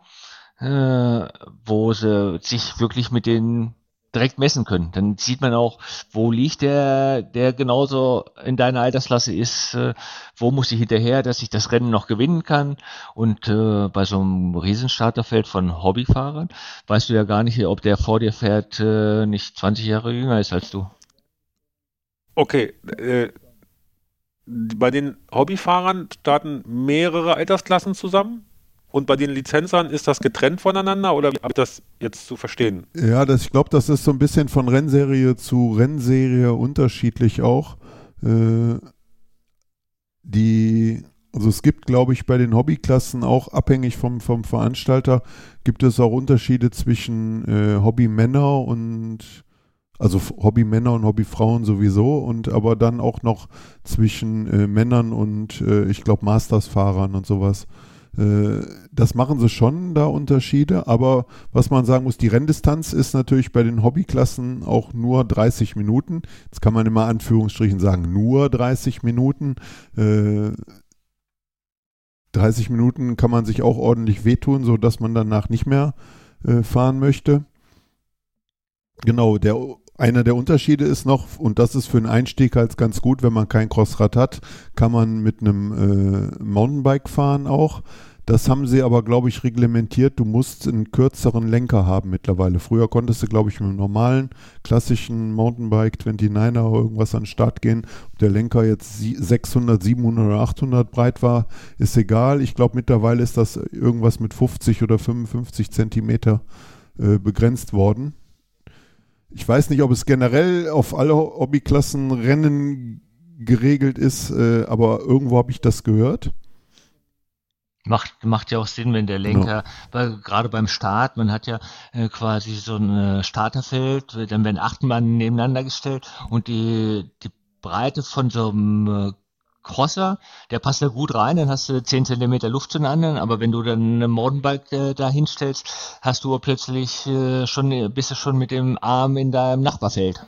B: äh, wo sie sich wirklich mit den direkt messen können. Dann sieht man auch, wo liegt der, der genauso in deiner Altersklasse ist, äh, wo muss ich hinterher, dass ich das Rennen noch gewinnen kann. Und äh, bei so einem Riesenstarterfeld von Hobbyfahrern weißt du ja gar nicht, ob der vor dir fährt, äh, nicht 20 Jahre jünger ist als du.
A: Okay, äh, bei den Hobbyfahrern starten mehrere Altersklassen zusammen? Und bei den Lizenzern ist das getrennt voneinander oder wie habe ich das jetzt zu verstehen?
C: Ja, das, ich glaube, das ist so ein bisschen von Rennserie zu Rennserie unterschiedlich auch. Äh, die, also es gibt, glaube ich, bei den Hobbyklassen auch abhängig vom, vom Veranstalter, gibt es auch Unterschiede zwischen äh, Hobbymänner und also Hobbymänner und Hobbyfrauen sowieso und aber dann auch noch zwischen äh, Männern und äh, ich glaube Masters-Fahrern und sowas. Äh, das machen sie schon, da Unterschiede, aber was man sagen muss, die Renndistanz ist natürlich bei den Hobbyklassen auch nur 30 Minuten. Jetzt kann man immer Anführungsstrichen sagen, nur 30 Minuten. Äh, 30 Minuten kann man sich auch ordentlich wehtun, sodass man danach nicht mehr äh, fahren möchte. Genau, der einer der Unterschiede ist noch, und das ist für einen Einstieg halt ganz gut, wenn man kein Crossrad hat, kann man mit einem äh, Mountainbike fahren auch. Das haben sie aber, glaube ich, reglementiert. Du musst einen kürzeren Lenker haben mittlerweile. Früher konntest du, glaube ich, mit einem normalen, klassischen Mountainbike 29er oder irgendwas an den Start gehen. Ob der Lenker jetzt 600, 700 oder 800 breit war, ist egal. Ich glaube, mittlerweile ist das irgendwas mit 50 oder 55 Zentimeter äh, begrenzt worden. Ich weiß nicht, ob es generell auf alle Hobbyklassen Rennen geregelt ist, äh, aber irgendwo habe ich das gehört.
B: Macht, macht ja auch Sinn, wenn der Lenker, ja. weil gerade beim Start, man hat ja äh, quasi so ein äh, Starterfeld, dann werden acht Mann nebeneinander gestellt und die, die Breite von so einem äh, Crosser, der passt da gut rein, dann hast du 10 cm Luft zu den anderen, aber wenn du dann eine Mountainbike äh, da hinstellst, hast du plötzlich äh, schon, bist du schon mit dem Arm in deinem Nachbarfeld.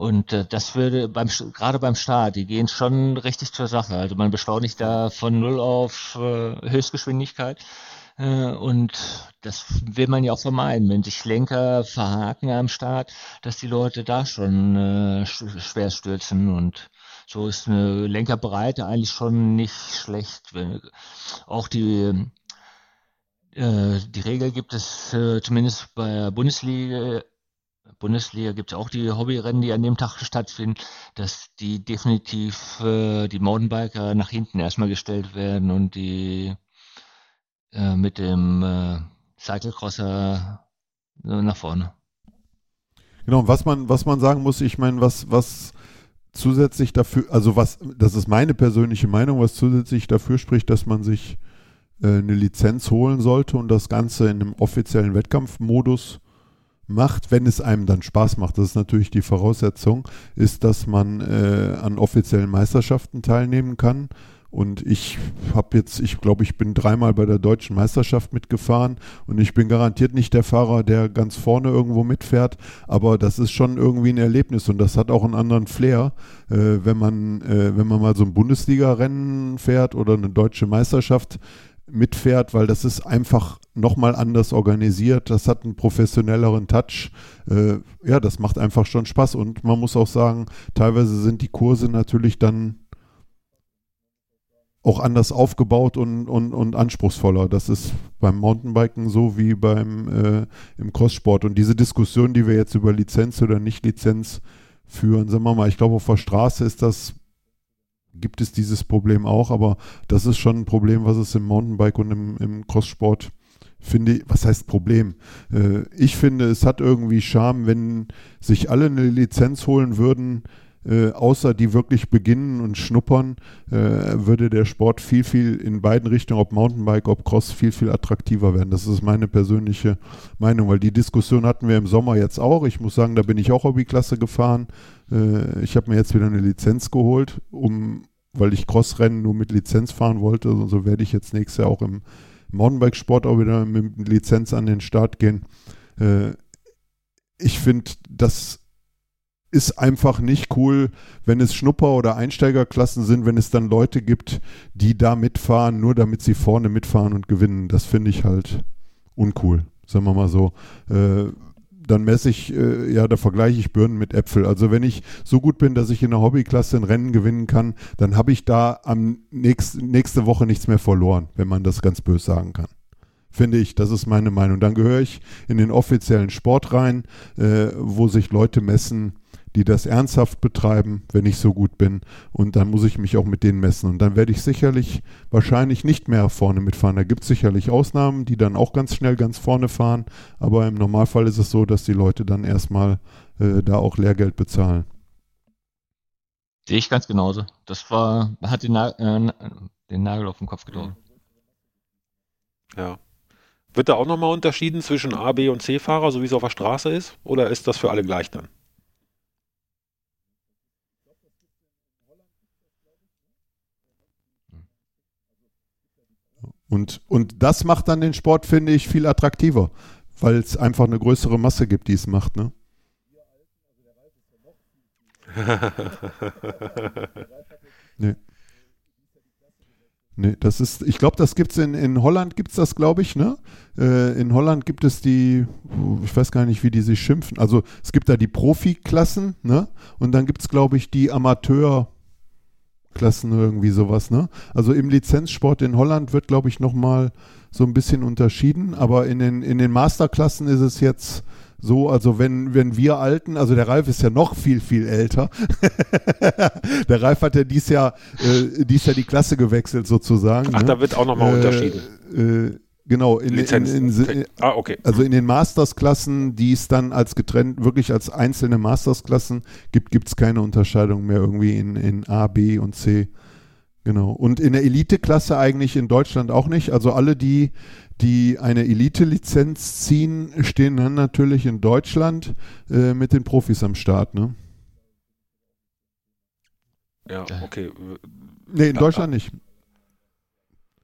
B: Und äh, das würde beim gerade beim Start, die gehen schon richtig zur Sache. Also man beschleunigt da von null auf äh, Höchstgeschwindigkeit. Äh, und das will man ja auch vermeiden, wenn sich Lenker verhaken am Start, dass die Leute da schon äh, schwer stürzen und so ist eine Lenkerbreite eigentlich schon nicht schlecht. Auch die, äh, die Regel gibt es äh, zumindest bei der Bundesliga, Bundesliga gibt es auch die Hobbyrennen, die an dem Tag stattfinden, dass die definitiv äh, die Mountainbiker nach hinten erstmal gestellt werden und die äh, mit dem äh, Cyclecrosser äh, nach vorne.
C: Genau, was man, was man sagen muss, ich meine, was, was zusätzlich dafür, also was, das ist meine persönliche Meinung, was zusätzlich dafür spricht, dass man sich äh, eine Lizenz holen sollte und das Ganze in einem offiziellen Wettkampfmodus macht, wenn es einem dann Spaß macht, das ist natürlich die Voraussetzung, ist, dass man äh, an offiziellen Meisterschaften teilnehmen kann und ich habe jetzt, ich glaube, ich bin dreimal bei der deutschen Meisterschaft mitgefahren. Und ich bin garantiert nicht der Fahrer, der ganz vorne irgendwo mitfährt, aber das ist schon irgendwie ein Erlebnis. Und das hat auch einen anderen Flair, äh, wenn man, äh, wenn man mal so ein Bundesliga-Rennen fährt oder eine deutsche Meisterschaft mitfährt, weil das ist einfach nochmal anders organisiert, das hat einen professionelleren Touch. Äh, ja, das macht einfach schon Spaß. Und man muss auch sagen, teilweise sind die Kurse natürlich dann auch anders aufgebaut und, und, und anspruchsvoller. Das ist beim Mountainbiken so wie beim äh, im Crosssport. Und diese Diskussion, die wir jetzt über Lizenz oder Nicht-Lizenz führen, sagen wir mal, ich glaube, auf der Straße ist das, gibt es dieses Problem auch, aber das ist schon ein Problem, was es im Mountainbike und im, im Crosssport finde, was heißt Problem? Äh, ich finde, es hat irgendwie Charme, wenn sich alle eine Lizenz holen würden, äh, außer die wirklich beginnen und schnuppern, äh, würde der Sport viel, viel in beiden Richtungen, ob Mountainbike, ob Cross, viel, viel attraktiver werden. Das ist meine persönliche Meinung, weil die Diskussion hatten wir im Sommer jetzt auch. Ich muss sagen, da bin ich auch Hobbyklasse gefahren. Äh, ich habe mir jetzt wieder eine Lizenz geholt, um, weil ich Crossrennen nur mit Lizenz fahren wollte. Also so werde ich jetzt nächstes Jahr auch im Mountainbike-Sport auch wieder mit Lizenz an den Start gehen. Äh, ich finde, das ist einfach nicht cool, wenn es Schnupper- oder Einsteigerklassen sind, wenn es dann Leute gibt, die da mitfahren, nur damit sie vorne mitfahren und gewinnen. Das finde ich halt uncool, sagen wir mal so. Äh, dann messe ich, äh, ja, da vergleiche ich Birnen mit Äpfel. Also wenn ich so gut bin, dass ich in der Hobbyklasse ein Rennen gewinnen kann, dann habe ich da am nächst, nächste Woche nichts mehr verloren, wenn man das ganz böse sagen kann finde ich. Das ist meine Meinung. Dann gehöre ich in den offiziellen Sport rein, äh, wo sich Leute messen, die das ernsthaft betreiben, wenn ich so gut bin. Und dann muss ich mich auch mit denen messen. Und dann werde ich sicherlich wahrscheinlich nicht mehr vorne mitfahren. Da gibt es sicherlich Ausnahmen, die dann auch ganz schnell ganz vorne fahren. Aber im Normalfall ist es so, dass die Leute dann erstmal äh, da auch Lehrgeld bezahlen.
B: Sehe ich ganz genauso. Das war, hat den, Na äh, den Nagel auf den Kopf getroffen.
A: Ja. Wird da auch nochmal unterschieden zwischen A, B und C-Fahrer, so wie es auf der Straße ist? Oder ist das für alle gleich dann?
C: Und, und das macht dann den Sport, finde ich, viel attraktiver, weil es einfach eine größere Masse gibt, die es macht. Ne? nee. Nee, das ist, ich glaube, das gibt es in, in Holland, gibt es das, glaube ich, ne? Äh, in Holland gibt es die, ich weiß gar nicht, wie die sich schimpfen. Also es gibt da die Profiklassen, ne? Und dann gibt es, glaube ich, die Amateurklassen, irgendwie sowas, ne? Also im Lizenzsport in Holland wird, glaube ich, nochmal so ein bisschen unterschieden, aber in den, in den Masterklassen ist es jetzt so, also wenn, wenn wir Alten, also der Ralf ist ja noch viel, viel älter. der Ralf hat ja dies Jahr, äh, dies Jahr die Klasse gewechselt sozusagen.
A: Ach, ne? da wird auch nochmal äh, unterschieden.
C: Äh, genau, in, in, in,
A: okay. ah, okay.
C: also in den Masters-Klassen, die es dann als getrennt, wirklich als einzelne Masters-Klassen gibt, gibt es keine Unterscheidung mehr irgendwie in, in A, B und C. Genau. Und in der Elite-Klasse eigentlich in Deutschland auch nicht. Also alle, die die eine Elite-Lizenz ziehen, stehen dann natürlich in Deutschland äh, mit den Profis am Start, ne?
A: Ja, okay.
C: Nee, in Deutschland nicht.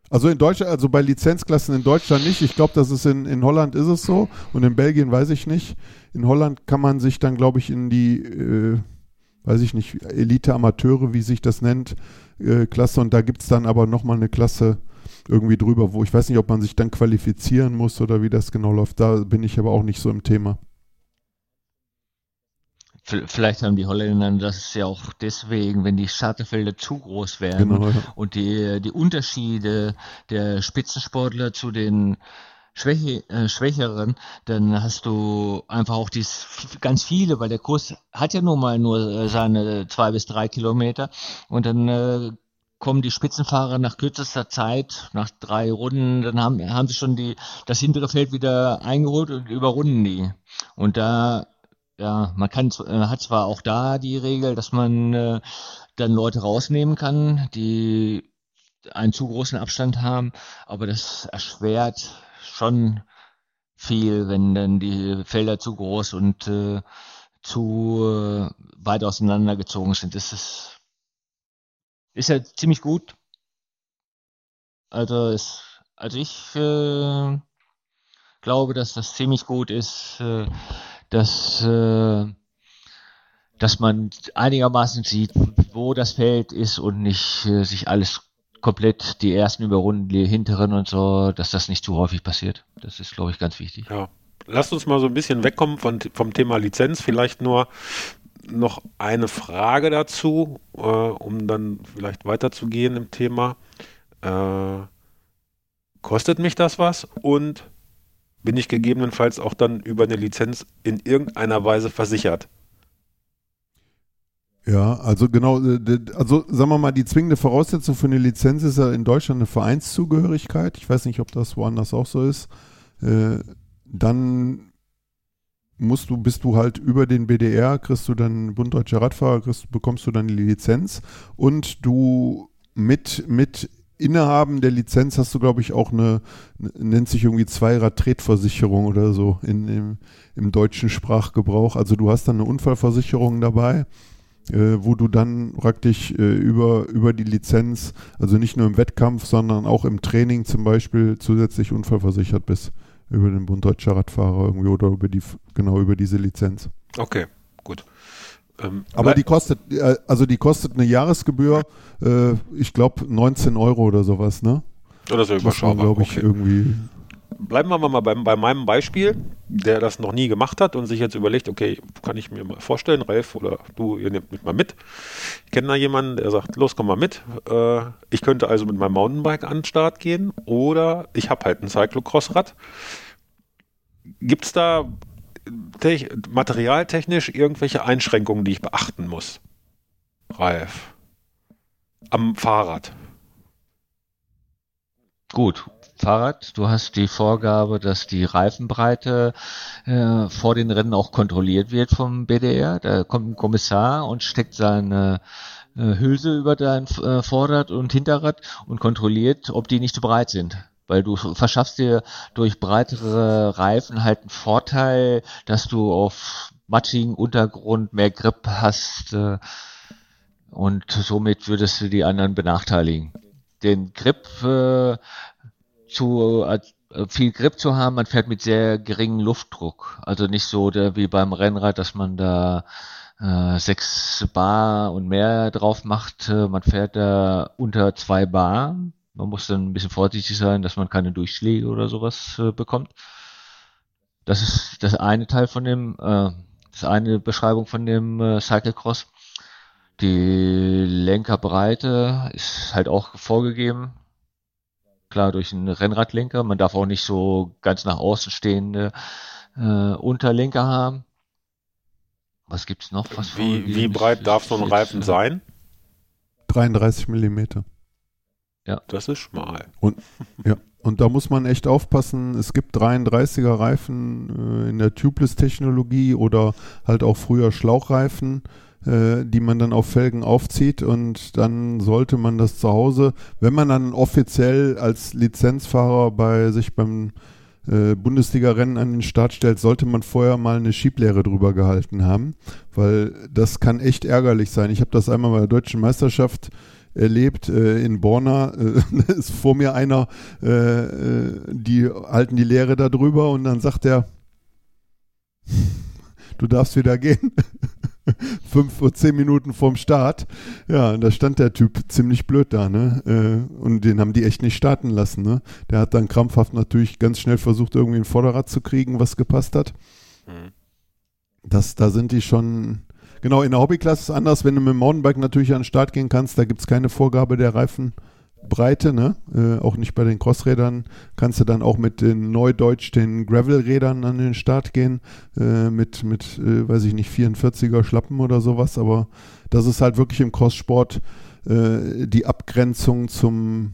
C: Also in Deutschland, also bei Lizenzklassen in Deutschland nicht. Ich glaube, das ist in, in Holland ist es so und in Belgien weiß ich nicht. In Holland kann man sich dann, glaube ich, in die, äh, weiß ich nicht, Elite-Amateure, wie sich das nennt, äh, Klasse und da gibt es dann aber nochmal eine Klasse irgendwie drüber, wo ich weiß nicht, ob man sich dann qualifizieren muss oder wie das genau läuft. Da bin ich aber auch nicht so im Thema.
B: Vielleicht haben die Holländer das ja auch deswegen, wenn die Starterfelder zu groß wären genau, ja. und die, die Unterschiede der Spitzensportler zu den Schwäche, äh, Schwächeren, dann hast du einfach auch dies ganz viele, weil der Kurs hat ja nun mal nur äh, seine zwei bis drei Kilometer und dann äh, kommen die Spitzenfahrer nach kürzester Zeit, nach drei Runden, dann haben, haben sie schon die, das hintere Feld wieder eingeholt und überrunden die. Und da, ja, man kann, äh, hat zwar auch da die Regel, dass man äh, dann Leute rausnehmen kann, die einen zu großen Abstand haben, aber das erschwert schon viel, wenn dann die Felder zu groß und äh, zu äh, weit auseinandergezogen sind. Das ist ist ja ziemlich gut. Also, ist, also ich äh, glaube, dass das ziemlich gut ist, äh, dass, äh, dass man einigermaßen sieht, wo das Feld ist und nicht äh, sich alles komplett die ersten überrunden, die hinteren und so, dass das nicht zu häufig passiert. Das ist, glaube ich, ganz wichtig.
A: Ja. Lasst uns mal so ein bisschen wegkommen von, vom Thema Lizenz. Vielleicht nur noch eine Frage dazu, äh, um dann vielleicht weiterzugehen im Thema. Äh, kostet mich das was? Und bin ich gegebenenfalls auch dann über eine Lizenz in irgendeiner Weise versichert?
C: Ja, also genau, äh, also sagen wir mal, die zwingende Voraussetzung für eine Lizenz ist ja in Deutschland eine Vereinszugehörigkeit. Ich weiß nicht, ob das woanders auch so ist. Äh, dann musst du, bist du halt über den BDR, kriegst du dann Bund Deutscher Radfahrer, kriegst, bekommst du dann die Lizenz und du mit, mit Innehaben der Lizenz hast du, glaube ich, auch eine, nennt sich irgendwie Zweirad-Tretversicherung oder so in, im, im deutschen Sprachgebrauch. Also du hast dann eine Unfallversicherung dabei, äh, wo du dann praktisch äh, über, über die Lizenz, also nicht nur im Wettkampf, sondern auch im Training zum Beispiel zusätzlich unfallversichert bist über den Bund Deutscher Radfahrer irgendwie oder über die, genau über diese Lizenz.
A: Okay, gut.
C: Ähm, aber die kostet, äh, also die kostet eine Jahresgebühr, äh, ich glaube 19 Euro oder sowas, ne?
A: Oder so überschaubar.
C: glaube ich, okay. irgendwie
A: bleiben wir mal bei, bei meinem Beispiel, der das noch nie gemacht hat und sich jetzt überlegt, okay, kann ich mir mal vorstellen, Ralf oder du, ihr nehmt mich mal mit. Ich kenne da jemanden, der sagt, los, komm mal mit. Äh, ich könnte also mit meinem Mountainbike an den Start gehen oder ich habe halt ein Cyclocross-Rad. Gibt es da materialtechnisch irgendwelche Einschränkungen, die ich beachten muss? Ralf. Am Fahrrad.
B: Gut, Fahrrad, du hast die Vorgabe, dass die Reifenbreite äh, vor den Rennen auch kontrolliert wird vom BDR. Da kommt ein Kommissar und steckt seine äh, Hülse über dein äh, Vorrad und Hinterrad und kontrolliert, ob die nicht zu breit sind. Weil du verschaffst dir durch breitere Reifen halt einen Vorteil, dass du auf matschigen Untergrund mehr Grip hast äh, und somit würdest du die anderen benachteiligen. Den Grip äh, zu äh, viel Grip zu haben, man fährt mit sehr geringem Luftdruck. Also nicht so der, wie beim Rennrad, dass man da äh, 6 Bar und mehr drauf macht. Äh, man fährt da unter 2 Bar. Man muss dann ein bisschen vorsichtig sein, dass man keine Durchschläge oder sowas äh, bekommt. Das ist das eine Teil von dem, äh, das eine Beschreibung von dem äh, Cyclecross. Die Lenkerbreite ist halt auch vorgegeben. Klar, durch einen Rennradlenker. Man darf auch nicht so ganz nach außen stehende äh, Unterlenker haben. Was gibt's noch? Was
A: wie, wie breit darf so ein Reifen sein?
C: 33 Millimeter.
A: Ja. Das ist schmal.
C: Und, ja. Und da muss man echt aufpassen. Es gibt 33er Reifen äh, in der Tubeless-Technologie oder halt auch früher Schlauchreifen, äh, die man dann auf Felgen aufzieht. Und dann sollte man das zu Hause, wenn man dann offiziell als Lizenzfahrer bei sich beim äh, Bundesliga-Rennen an den Start stellt, sollte man vorher mal eine Schieblehre drüber gehalten haben, weil das kann echt ärgerlich sein. Ich habe das einmal bei der deutschen Meisterschaft erlebt äh, in Borna. Äh, ist vor mir einer, äh, äh, die halten die Lehre da drüber und dann sagt er, du darfst wieder gehen. Fünf oder zehn Minuten vorm Start. Ja, und da stand der Typ ziemlich blöd da, ne? Äh, und den haben die echt nicht starten lassen, ne? Der hat dann krampfhaft natürlich ganz schnell versucht, irgendwie ein Vorderrad zu kriegen, was gepasst hat. Mhm. Das, da sind die schon, Genau, in der Hobbyklasse ist es anders. Wenn du mit dem Mountainbike natürlich an den Start gehen kannst, da gibt es keine Vorgabe der Reifenbreite, ne? Äh, auch nicht bei den Crossrädern. Kannst du dann auch mit den Neudeutsch, den Gravel-Rädern an den Start gehen, äh, mit, mit äh, weiß ich nicht, 44er Schlappen oder sowas. Aber das ist halt wirklich im Crosssport äh, die Abgrenzung zum,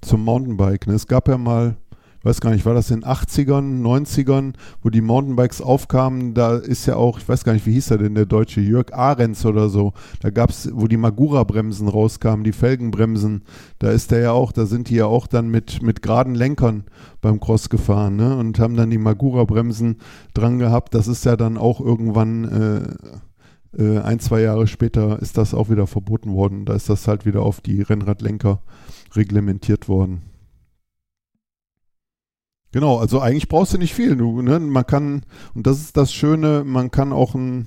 C: zum Mountainbike. Ne? Es gab ja mal weiß gar nicht, war das in den 80ern, 90ern, wo die Mountainbikes aufkamen, da ist ja auch, ich weiß gar nicht, wie hieß er denn, der deutsche Jörg Ahrens oder so, da gab es, wo die Magura-Bremsen rauskamen, die Felgenbremsen, da ist der ja auch, da sind die ja auch dann mit, mit geraden Lenkern beim Cross gefahren, ne, und haben dann die Magura-Bremsen dran gehabt, das ist ja dann auch irgendwann, äh, äh, ein, zwei Jahre später ist das auch wieder verboten worden. Da ist das halt wieder auf die Rennradlenker reglementiert worden. Genau, also eigentlich brauchst du nicht viel. Du, ne? Man kann, und das ist das Schöne, man kann auch ein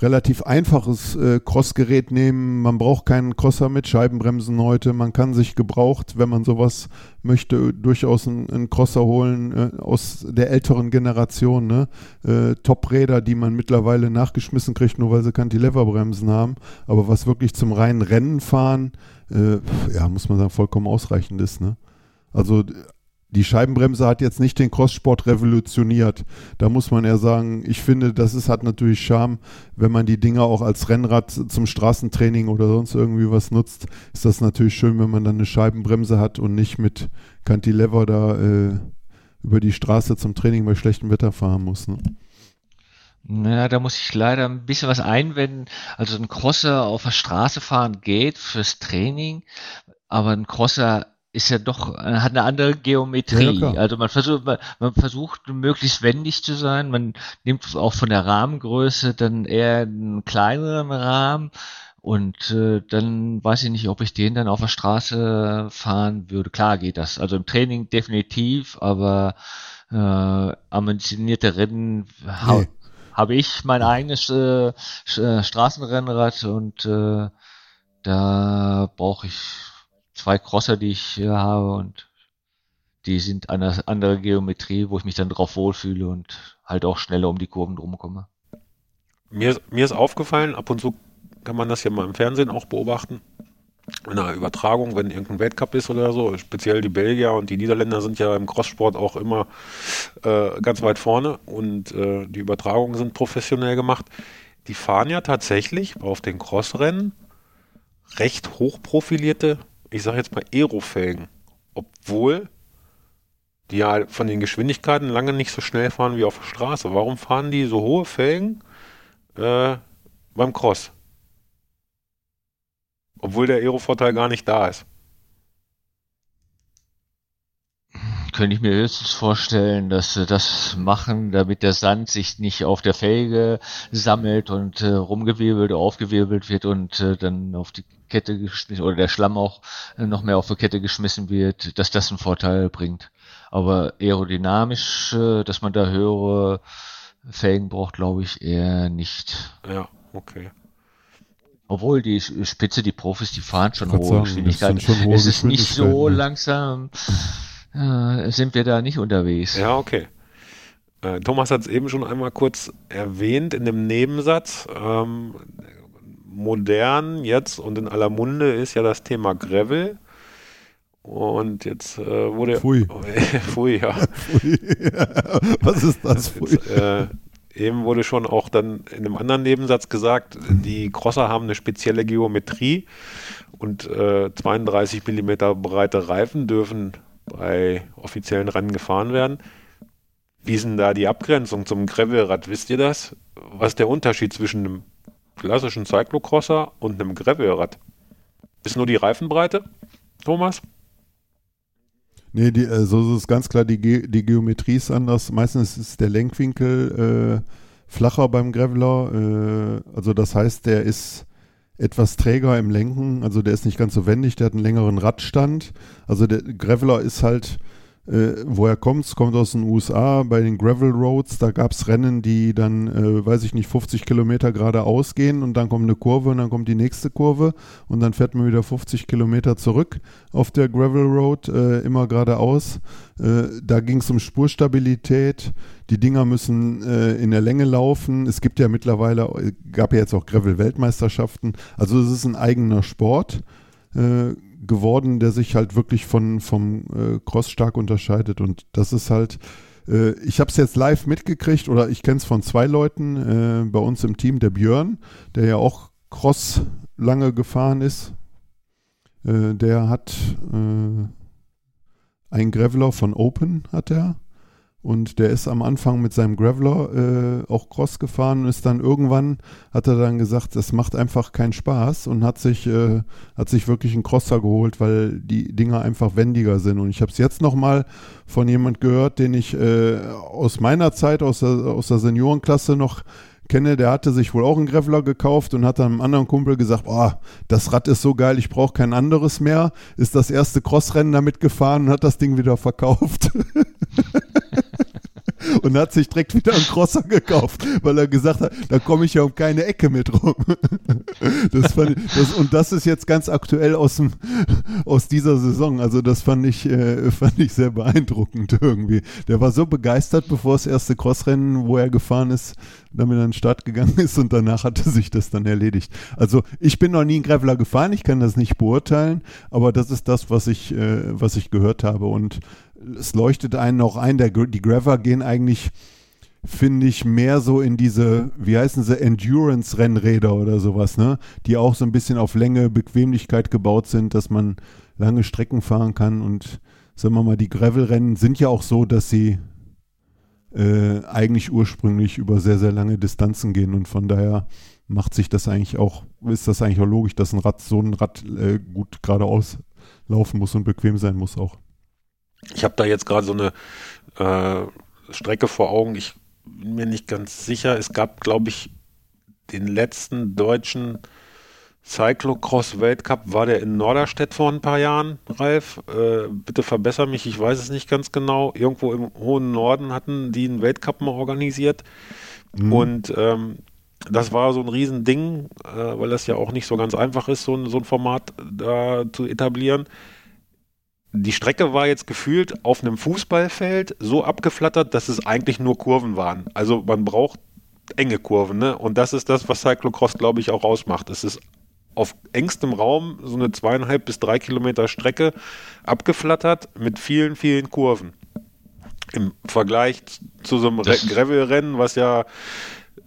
C: relativ einfaches äh, Crossgerät nehmen. Man braucht keinen Crosser mit Scheibenbremsen heute. Man kann sich gebraucht, wenn man sowas möchte, durchaus einen, einen Crosser holen äh, aus der älteren Generation. Ne? Äh, Top-Räder, die man mittlerweile nachgeschmissen kriegt, nur weil sie Cantileverbremsen haben. Aber was wirklich zum reinen Rennen fahren, äh, ja, muss man sagen, vollkommen ausreichend ist. Ne? Also die Scheibenbremse hat jetzt nicht den Crosssport revolutioniert. Da muss man eher sagen, ich finde, das ist, hat natürlich Charme, wenn man die Dinger auch als Rennrad zum Straßentraining oder sonst irgendwie was nutzt, ist das natürlich schön, wenn man dann eine Scheibenbremse hat und nicht mit Cantilever da äh, über die Straße zum Training bei schlechtem Wetter fahren muss. Ne?
B: Naja, da muss ich leider ein bisschen was einwenden. Also ein Crosser auf der Straße fahren geht fürs Training, aber ein Crosser ist ja doch, äh, hat eine andere Geometrie. Ja, also man versucht, man, man, versucht möglichst wendig zu sein. Man nimmt auch von der Rahmengröße dann eher einen kleineren Rahmen. Und äh, dann weiß ich nicht, ob ich den dann auf der Straße fahren würde. Klar geht das. Also im Training definitiv, aber äh, ambitionierte Rennen nee. habe ich mein eigenes äh, äh, Straßenrennrad und äh, da brauche ich zwei Crosser, die ich hier habe und die sind eine andere Geometrie, wo ich mich dann drauf wohlfühle und halt auch schneller um die Kurven drum komme.
A: Mir, mir ist aufgefallen, ab und zu kann man das ja mal im Fernsehen auch beobachten, in einer Übertragung, wenn irgendein Weltcup ist oder so. Speziell die Belgier und die Niederländer sind ja im Crosssport auch immer äh, ganz weit vorne und äh, die Übertragungen sind professionell gemacht. Die fahren ja tatsächlich auf den Crossrennen recht hochprofilierte, ich sage jetzt mal Aerofelgen, obwohl die ja von den Geschwindigkeiten lange nicht so schnell fahren wie auf der Straße. Warum fahren die so hohe Felgen äh, beim Cross? Obwohl der Aero-Vorteil gar nicht da ist.
B: Könnte ich mir höchstens vorstellen, dass sie das machen, damit der Sand sich nicht auf der Felge sammelt und äh, rumgewirbelt, aufgewirbelt wird und äh, dann auf die Kette geschmissen oder der Schlamm auch äh, noch mehr auf die Kette geschmissen wird, dass das einen Vorteil bringt. Aber aerodynamisch, äh, dass man da höhere Felgen braucht, glaube ich eher nicht.
A: Ja, okay.
B: Obwohl die Spitze, die Profis, die fahren schon hohe sagen, Geschwindigkeiten. Schon es ist nicht so ja. langsam, äh, sind wir da nicht unterwegs.
A: Ja, okay. Äh, Thomas hat es eben schon einmal kurz erwähnt in dem Nebensatz. Ähm, modern jetzt und in aller Munde ist ja das Thema Gravel. Und jetzt äh, wurde.
C: Pfui.
A: Pfui, ja. Pfui.
C: Was ist das? Pfui.
A: Jetzt, äh, eben wurde schon auch dann in einem anderen Nebensatz gesagt, die Crosser haben eine spezielle Geometrie und äh, 32 mm breite Reifen dürfen bei offiziellen Rennen gefahren werden. Wie ist denn da die Abgrenzung zum Gravelrad? Wisst ihr das? Was ist der Unterschied zwischen einem klassischen Cyclocrosser und einem Gravelrad? Ist nur die Reifenbreite, Thomas?
C: Nee, die, also ist ganz klar, die, Ge die Geometrie ist anders. Meistens ist der Lenkwinkel äh, flacher beim Graveler. Äh, also das heißt, der ist etwas träger im Lenken. Also der ist nicht ganz so wendig, der hat einen längeren Radstand. Also der Graveler ist halt äh, woher kommt's? Kommt aus den USA bei den Gravel Roads. Da gab es Rennen, die dann, äh, weiß ich nicht, 50 Kilometer geradeaus gehen und dann kommt eine Kurve und dann kommt die nächste Kurve und dann fährt man wieder 50 Kilometer zurück auf der Gravel Road, äh, immer geradeaus. Äh, da ging es um Spurstabilität. Die Dinger müssen äh, in der Länge laufen. Es gibt ja mittlerweile, äh, gab ja jetzt auch Gravel-Weltmeisterschaften. Also es ist ein eigener Sport. Geworden, der sich halt wirklich von, vom äh, Cross stark unterscheidet. Und das ist halt, äh, ich habe es jetzt live mitgekriegt oder ich kenne es von zwei Leuten äh, bei uns im Team, der Björn, der ja auch Cross lange gefahren ist. Äh, der hat äh, einen Graveler von Open, hat er. Und der ist am Anfang mit seinem Graveler äh, auch Cross gefahren und ist dann irgendwann, hat er dann gesagt, das macht einfach keinen Spaß und hat sich, äh, hat sich wirklich einen Crosser geholt, weil die Dinger einfach wendiger sind. Und ich habe es jetzt nochmal von jemand gehört, den ich äh, aus meiner Zeit, aus der, aus der Seniorenklasse noch kenne, der hatte sich wohl auch einen Graveler gekauft und hat dann einem anderen Kumpel gesagt, oh, das Rad ist so geil, ich brauche kein anderes mehr. Ist das erste Crossrennen damit gefahren und hat das Ding wieder verkauft. und hat sich direkt wieder einen Crosser gekauft, weil er gesagt hat, da komme ich ja um keine Ecke mit rum. Das fand ich, das, und das ist jetzt ganz aktuell aus, dem, aus dieser Saison. Also das fand ich, äh, fand ich sehr beeindruckend irgendwie. Der war so begeistert, bevor das erste Crossrennen, wo er gefahren ist, damit an den Start gegangen ist und danach hatte sich das dann erledigt. Also ich bin noch nie einen Graveler gefahren, ich kann das nicht beurteilen, aber das ist das, was ich, äh, was ich gehört habe und es leuchtet einen noch ein, der, die Graver gehen eigentlich, finde ich, mehr so in diese, wie heißen sie, Endurance-Rennräder oder sowas, ne? Die auch so ein bisschen auf Länge, Bequemlichkeit gebaut sind, dass man lange Strecken fahren kann. Und sagen wir mal, die Gravel-Rennen sind ja auch so, dass sie äh, eigentlich ursprünglich über sehr, sehr lange Distanzen gehen und von daher macht sich das eigentlich auch, ist das eigentlich auch logisch, dass ein Rad, so ein Rad äh, gut geradeaus laufen muss und bequem sein muss auch.
A: Ich habe da jetzt gerade so eine äh, Strecke vor Augen. Ich bin mir nicht ganz sicher. Es gab, glaube ich, den letzten deutschen Cyclocross-Weltcup. War der in Norderstedt vor ein paar Jahren, Ralf? Äh, bitte verbessere mich, ich weiß es nicht ganz genau. Irgendwo im hohen Norden hatten die einen Weltcup mal organisiert. Mhm. Und ähm, das war so ein Riesending, äh, weil das ja auch nicht so ganz einfach ist, so ein, so ein Format da zu etablieren die Strecke war jetzt gefühlt auf einem Fußballfeld so abgeflattert, dass es eigentlich nur Kurven waren. Also man braucht enge Kurven, ne? Und das ist das, was Cyclocross, glaube ich, auch ausmacht. Es ist auf engstem Raum so eine zweieinhalb bis drei Kilometer Strecke abgeflattert mit vielen, vielen Kurven. Im Vergleich zu so einem Gravel-Rennen, was ja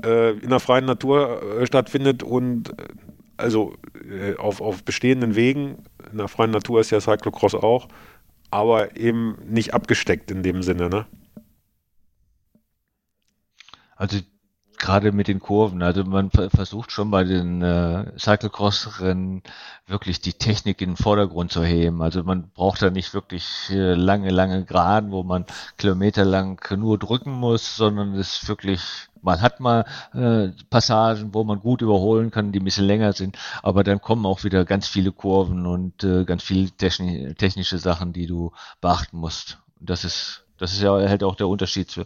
A: äh, in der freien Natur äh, stattfindet und äh, also äh, auf, auf bestehenden Wegen, in der freien Natur ist ja Cyclocross auch, aber eben nicht abgesteckt in dem Sinne, ne?
B: Also gerade mit den Kurven. Also man versucht schon bei den äh, Cyclocross-Rennen wirklich die Technik in den Vordergrund zu heben. Also man braucht da nicht wirklich äh, lange, lange Geraden, wo man kilometerlang nur drücken muss, sondern es wirklich, man hat mal äh, Passagen, wo man gut überholen kann, die ein bisschen länger sind, aber dann kommen auch wieder ganz viele Kurven und äh, ganz viele techni technische Sachen, die du beachten musst. Das ist, das ist ja halt auch der Unterschied zu,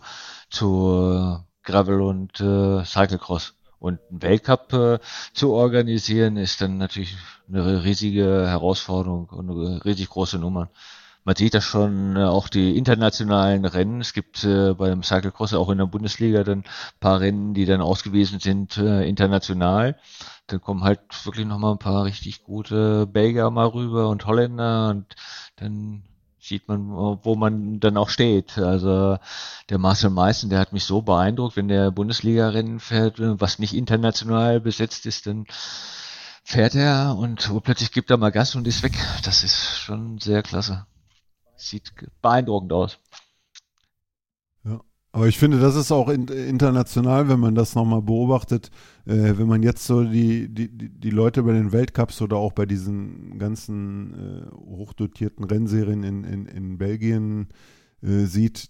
B: zu Gravel und äh, Cyclecross. Und einen Weltcup äh, zu organisieren, ist dann natürlich eine riesige Herausforderung und eine riesig große Nummer. Man sieht das schon äh, auch die internationalen Rennen. Es gibt äh, beim Cyclecross auch in der Bundesliga dann paar Rennen, die dann ausgewiesen sind äh, international. Dann kommen halt wirklich nochmal ein paar richtig gute Belgier mal rüber und Holländer und dann sieht man, wo man dann auch steht. Also der Marcel Meißen, der hat mich so beeindruckt, wenn der Bundesliga-Rennen fährt, was nicht international besetzt ist, dann fährt er und plötzlich gibt er mal Gas und ist weg. Das ist schon sehr klasse. Sieht beeindruckend aus.
C: Aber ich finde, das ist auch in, international, wenn man das nochmal beobachtet, äh, wenn man jetzt so die, die, die Leute bei den Weltcups oder auch bei diesen ganzen äh, hochdotierten Rennserien in, in, in Belgien äh, sieht,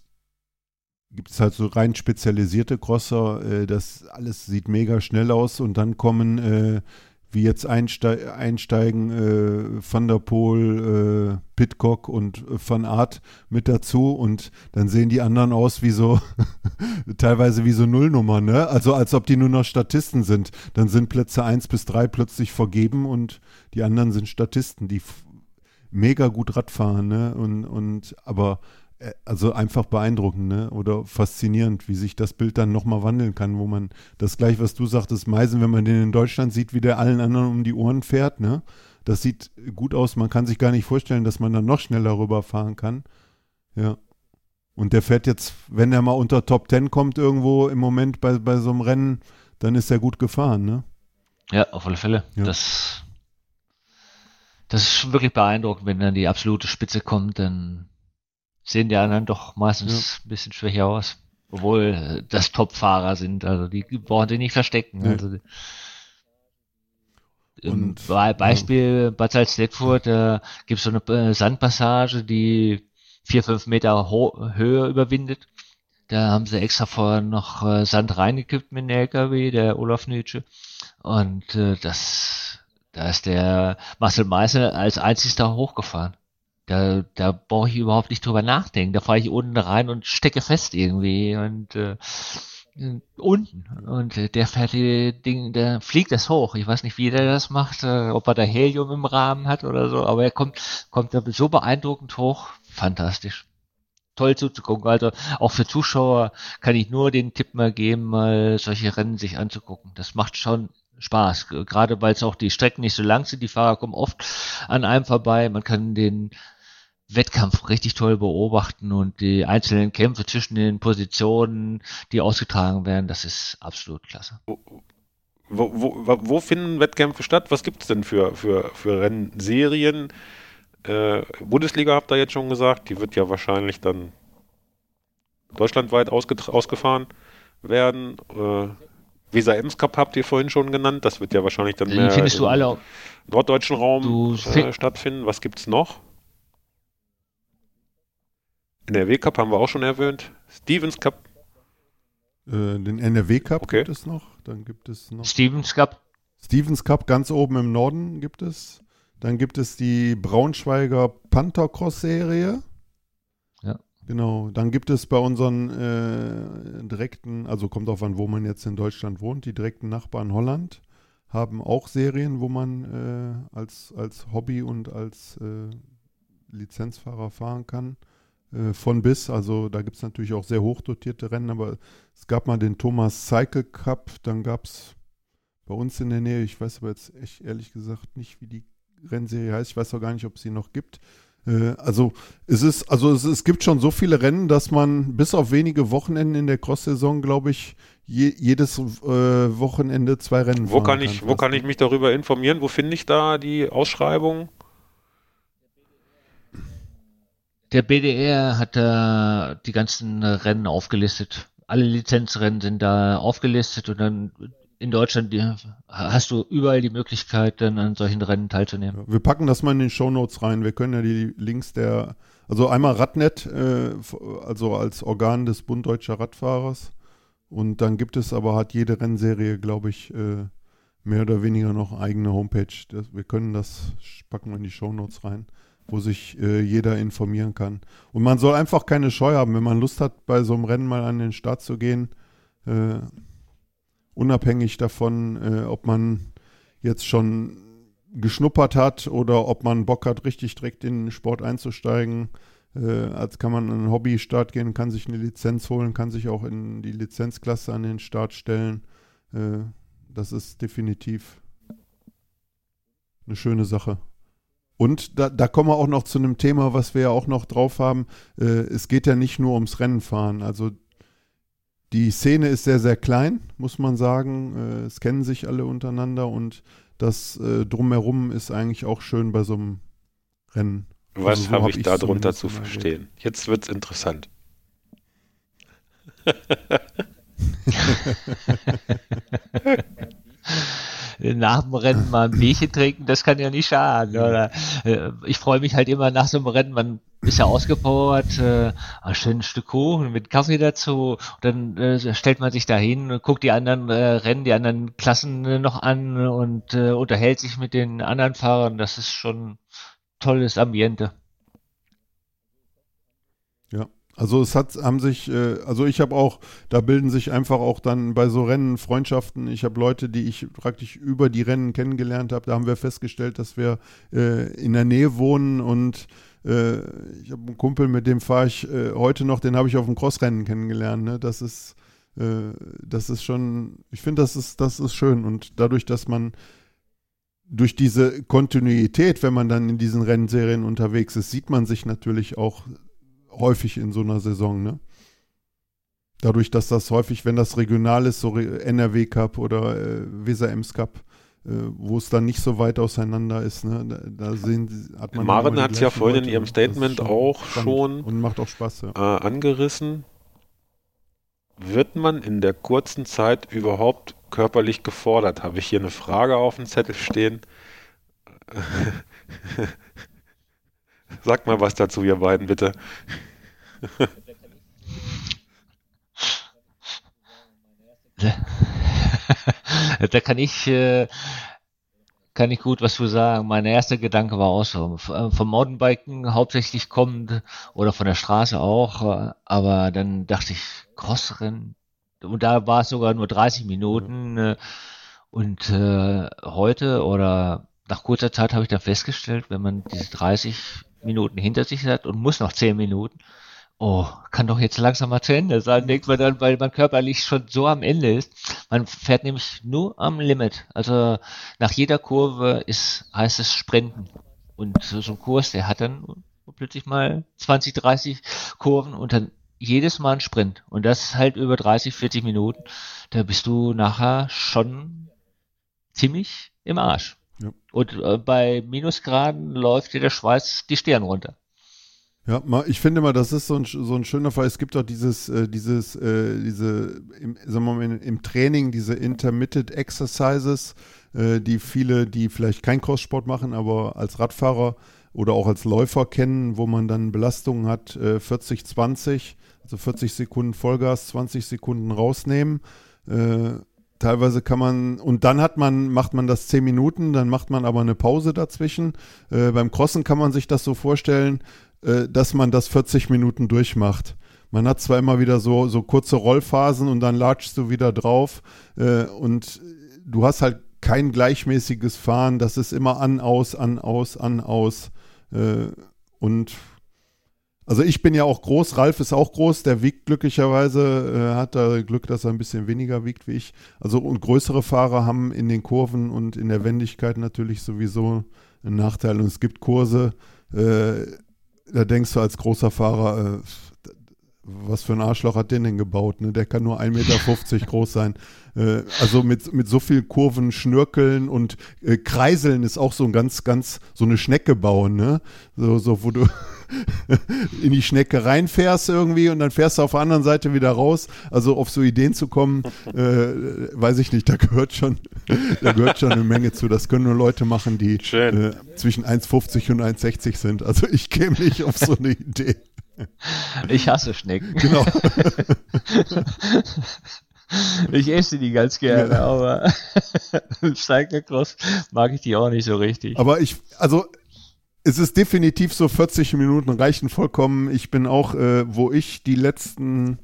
C: gibt es halt so rein spezialisierte Crosser, äh, das alles sieht mega schnell aus und dann kommen äh, wie jetzt einste einsteigen äh, Van der Poel, äh, Pitcock und äh, Van Art mit dazu und dann sehen die anderen aus wie so teilweise wie so Nullnummern, ne? Also als ob die nur noch Statisten sind. Dann sind Plätze 1 bis 3 plötzlich vergeben und die anderen sind Statisten, die mega gut Radfahren, ne? Und, und aber also einfach beeindruckend ne? oder faszinierend, wie sich das Bild dann nochmal wandeln kann, wo man das gleich, was du sagtest, Meisen, wenn man den in Deutschland sieht, wie der allen anderen um die Ohren fährt, ne? das sieht gut aus, man kann sich gar nicht vorstellen, dass man dann noch schneller rüberfahren kann. Ja. Und der fährt jetzt, wenn er mal unter Top 10 kommt irgendwo im Moment bei, bei so einem Rennen, dann ist er gut gefahren, ne?
B: Ja, auf alle Fälle. Ja. Das, das ist schon wirklich beeindruckend, wenn dann die absolute Spitze kommt, dann sehen die anderen doch meistens ja. ein bisschen schwächer aus. Obwohl das Top-Fahrer sind, also die brauchen sie nicht verstecken. Ja. Also, und, Beispiel ja. Bad Salzdetfurt, da gibt es so eine äh, Sandpassage, die vier, fünf Meter Höhe überwindet. Da haben sie extra vorher noch äh, Sand reingekippt mit dem LKW, der Olaf Nütsche. Und äh, das, da ist der Marcel Meißel als einzigster hochgefahren. Da, da brauche ich überhaupt nicht drüber nachdenken. Da fahre ich unten rein und stecke fest irgendwie und äh, unten. Und der fährt die Ding, der fliegt das hoch. Ich weiß nicht, wie der das macht, äh, ob er da Helium im Rahmen hat oder so, aber er kommt, kommt da so beeindruckend hoch. Fantastisch. Toll zuzugucken. Also auch für Zuschauer kann ich nur den Tipp mal geben, mal solche Rennen sich anzugucken. Das macht schon Spaß. Gerade weil es auch die Strecken nicht so lang sind. Die Fahrer kommen oft an einem vorbei. Man kann den Wettkampf richtig toll beobachten und die einzelnen Kämpfe zwischen den Positionen, die ausgetragen werden, das ist absolut klasse.
A: Wo, wo, wo finden Wettkämpfe statt? Was gibt es denn für, für, für Rennserien? Äh, Bundesliga habt ihr jetzt schon gesagt, die wird ja wahrscheinlich dann deutschlandweit ausgefahren werden. Äh, Visa Ems Cup habt ihr vorhin schon genannt, das wird ja wahrscheinlich dann mehr
B: findest du alle
A: im norddeutschen Raum äh, stattfinden. Was gibt es noch? NRW Cup haben wir auch schon erwähnt. Stevens Cup.
C: Äh, den NRW Cup okay. gibt es noch. Dann gibt es noch.
B: Stevens Cup.
C: Stevens Cup ganz oben im Norden gibt es. Dann gibt es die Braunschweiger Panthercross Serie.
B: Ja.
C: Genau. Dann gibt es bei unseren äh, direkten, also kommt auf an, wo man jetzt in Deutschland wohnt, die direkten Nachbarn Holland haben auch Serien, wo man äh, als, als Hobby und als äh, Lizenzfahrer fahren kann. Äh, von bis. Also da gibt es natürlich auch sehr hochdotierte Rennen, aber es gab mal den Thomas Cycle Cup, dann gab es bei uns in der Nähe. Ich weiß aber jetzt echt ehrlich gesagt nicht, wie die Rennserie heißt. Ich weiß auch gar nicht, ob es sie noch gibt. Äh, also es ist, also es, es, gibt schon so viele Rennen, dass man bis auf wenige Wochenenden in der Cross-Saison, glaube ich, je, jedes äh, Wochenende zwei Rennen
A: wo kann ich, kann. Wo kann ich mich darüber informieren? Wo finde ich da die Ausschreibung?
B: Der BDR hat da die ganzen Rennen aufgelistet. Alle Lizenzrennen sind da aufgelistet und dann in Deutschland hast du überall die Möglichkeit, dann an solchen Rennen teilzunehmen.
C: Wir packen das mal in den Show Notes rein. Wir können ja die Links der, also einmal Radnet, äh, also als Organ des Bund Deutscher Radfahrers. Und dann gibt es aber, hat jede Rennserie, glaube ich, äh, mehr oder weniger noch eigene Homepage. Wir können das, packen wir in die Show Notes rein, wo sich äh, jeder informieren kann. Und man soll einfach keine Scheu haben, wenn man Lust hat, bei so einem Rennen mal an den Start zu gehen. Äh, unabhängig davon, äh, ob man jetzt schon geschnuppert hat oder ob man Bock hat, richtig direkt in den Sport einzusteigen. Äh, als kann man in einen Hobby-Start gehen, kann sich eine Lizenz holen, kann sich auch in die Lizenzklasse an den Start stellen. Äh, das ist definitiv eine schöne Sache. Und da, da, kommen wir auch noch zu einem Thema, was wir ja auch noch drauf haben. Äh, es geht ja nicht nur ums Rennenfahren. Also die Szene ist sehr, sehr klein, muss man sagen. Äh, es kennen sich alle untereinander und das äh, Drumherum ist eigentlich auch schön bei so einem Rennen.
A: Was also so habe hab ich da drunter zu verstehen? Jetzt wird es interessant.
B: nach dem Rennen mal ein Bierchen trinken, das kann ja nicht schaden. Oder äh, ich freue mich halt immer nach so einem Rennen, man ist ja ausgepowert, äh, ein schönes Stück Kuchen mit Kaffee dazu. Und dann äh, stellt man sich da hin, guckt die anderen äh, Rennen, die anderen Klassen äh, noch an und äh, unterhält sich mit den anderen Fahrern. Das ist schon tolles Ambiente.
C: Also es hat, haben sich, äh, also ich habe auch, da bilden sich einfach auch dann bei so Rennen Freundschaften. Ich habe Leute, die ich praktisch über die Rennen kennengelernt habe. Da haben wir festgestellt, dass wir äh, in der Nähe wohnen und äh, ich habe einen Kumpel, mit dem fahre ich heute noch, den habe ich auf dem Crossrennen kennengelernt. Ne? Das ist, das ist schon, ich finde, das ist, das ist schön und dadurch, dass man durch diese Kontinuität, wenn man dann in diesen Rennserien unterwegs ist, sieht man sich natürlich auch häufig in so einer Saison, ne? Dadurch, dass das häufig, wenn das regional ist, so NRW Cup oder äh, Weser Ems Cup, äh, wo es dann nicht so weit auseinander ist, ne? da, da sehen,
A: hat man. Maren hat es ja vorhin in ihrem Statement schon auch schon
C: und macht auch Spaß, ja.
A: äh, angerissen. Wird man in der kurzen Zeit überhaupt körperlich gefordert? Habe ich hier eine Frage auf dem Zettel stehen? Sag mal was dazu, ihr beiden, bitte.
B: da kann ich, äh, kann ich gut was zu sagen. Mein erster Gedanke war auch so. Äh, vom Mountainbiken hauptsächlich kommend oder von der Straße auch, äh, aber dann dachte ich, Crossrennen. Und da war es sogar nur 30 Minuten. Mhm. Und äh, heute oder nach kurzer Zeit habe ich dann festgestellt, wenn man diese 30 Minuten hinter sich hat und muss noch 10 Minuten, oh, kann doch jetzt langsam mal zu Ende sein, denkt man dann, weil man körperlich schon so am Ende ist. Man fährt nämlich nur am Limit. Also nach jeder Kurve ist, heißt es Sprinten. Und so, so ein Kurs, der hat dann plötzlich mal 20, 30 Kurven und dann jedes Mal ein Sprint. Und das halt über 30, 40 Minuten. Da bist du nachher schon ziemlich im Arsch. Und äh, bei Minusgraden läuft dir der Schweiß die Stirn runter.
C: Ja, ich finde mal, das ist so ein, so ein schöner Fall. Es gibt auch dieses, äh, dieses, äh, diese, im, sagen wir mal, im Training diese Intermittent Exercises, die viele, die vielleicht keinen Crosssport machen, aber als Radfahrer oder auch als Läufer kennen, wo man dann Belastungen hat, äh, 40, 20, also 40 Sekunden Vollgas, 20 Sekunden rausnehmen. Äh, teilweise kann man, und dann hat man, macht man das 10 Minuten, dann macht man aber eine Pause dazwischen. Äh, beim Crossen kann man sich das so vorstellen, äh, dass man das 40 Minuten durchmacht. Man hat zwar immer wieder so, so kurze Rollphasen und dann latschst du wieder drauf äh, und du hast halt kein gleichmäßiges Fahren, das ist immer an, aus, an, aus, an, aus. Äh, und Also ich bin ja auch groß, Ralf ist auch groß, der wiegt glücklicherweise, äh, hat da Glück, dass er ein bisschen weniger wiegt wie ich. Also und größere Fahrer haben in den Kurven und in der Wendigkeit natürlich sowieso einen Nachteil. Und es gibt Kurse, äh, da denkst du als großer Fahrer, äh, was für ein Arschloch hat den denn gebaut? Ne? Der kann nur 1,50 Meter groß sein. Äh, also mit, mit so viel Kurven, Schnörkeln und äh, Kreiseln ist auch so ein ganz, ganz, so eine Schnecke bauen, ne? So, so wo du in die Schnecke reinfährst irgendwie und dann fährst du auf der anderen Seite wieder raus. Also auf so Ideen zu kommen, äh, weiß ich nicht, da gehört schon, da gehört schon eine Menge zu. Das können nur Leute machen, die äh, zwischen 1,50 und 1,60 sind. Also ich käme nicht auf so eine Idee.
B: Ich hasse Schnecken.
C: Genau.
B: Ich esse die ganz gerne, ja. aber Cyclocross mag ich die auch nicht so richtig.
C: Aber ich, also es ist definitiv so 40 Minuten reichen vollkommen. Ich bin auch, äh, wo ich die letzten,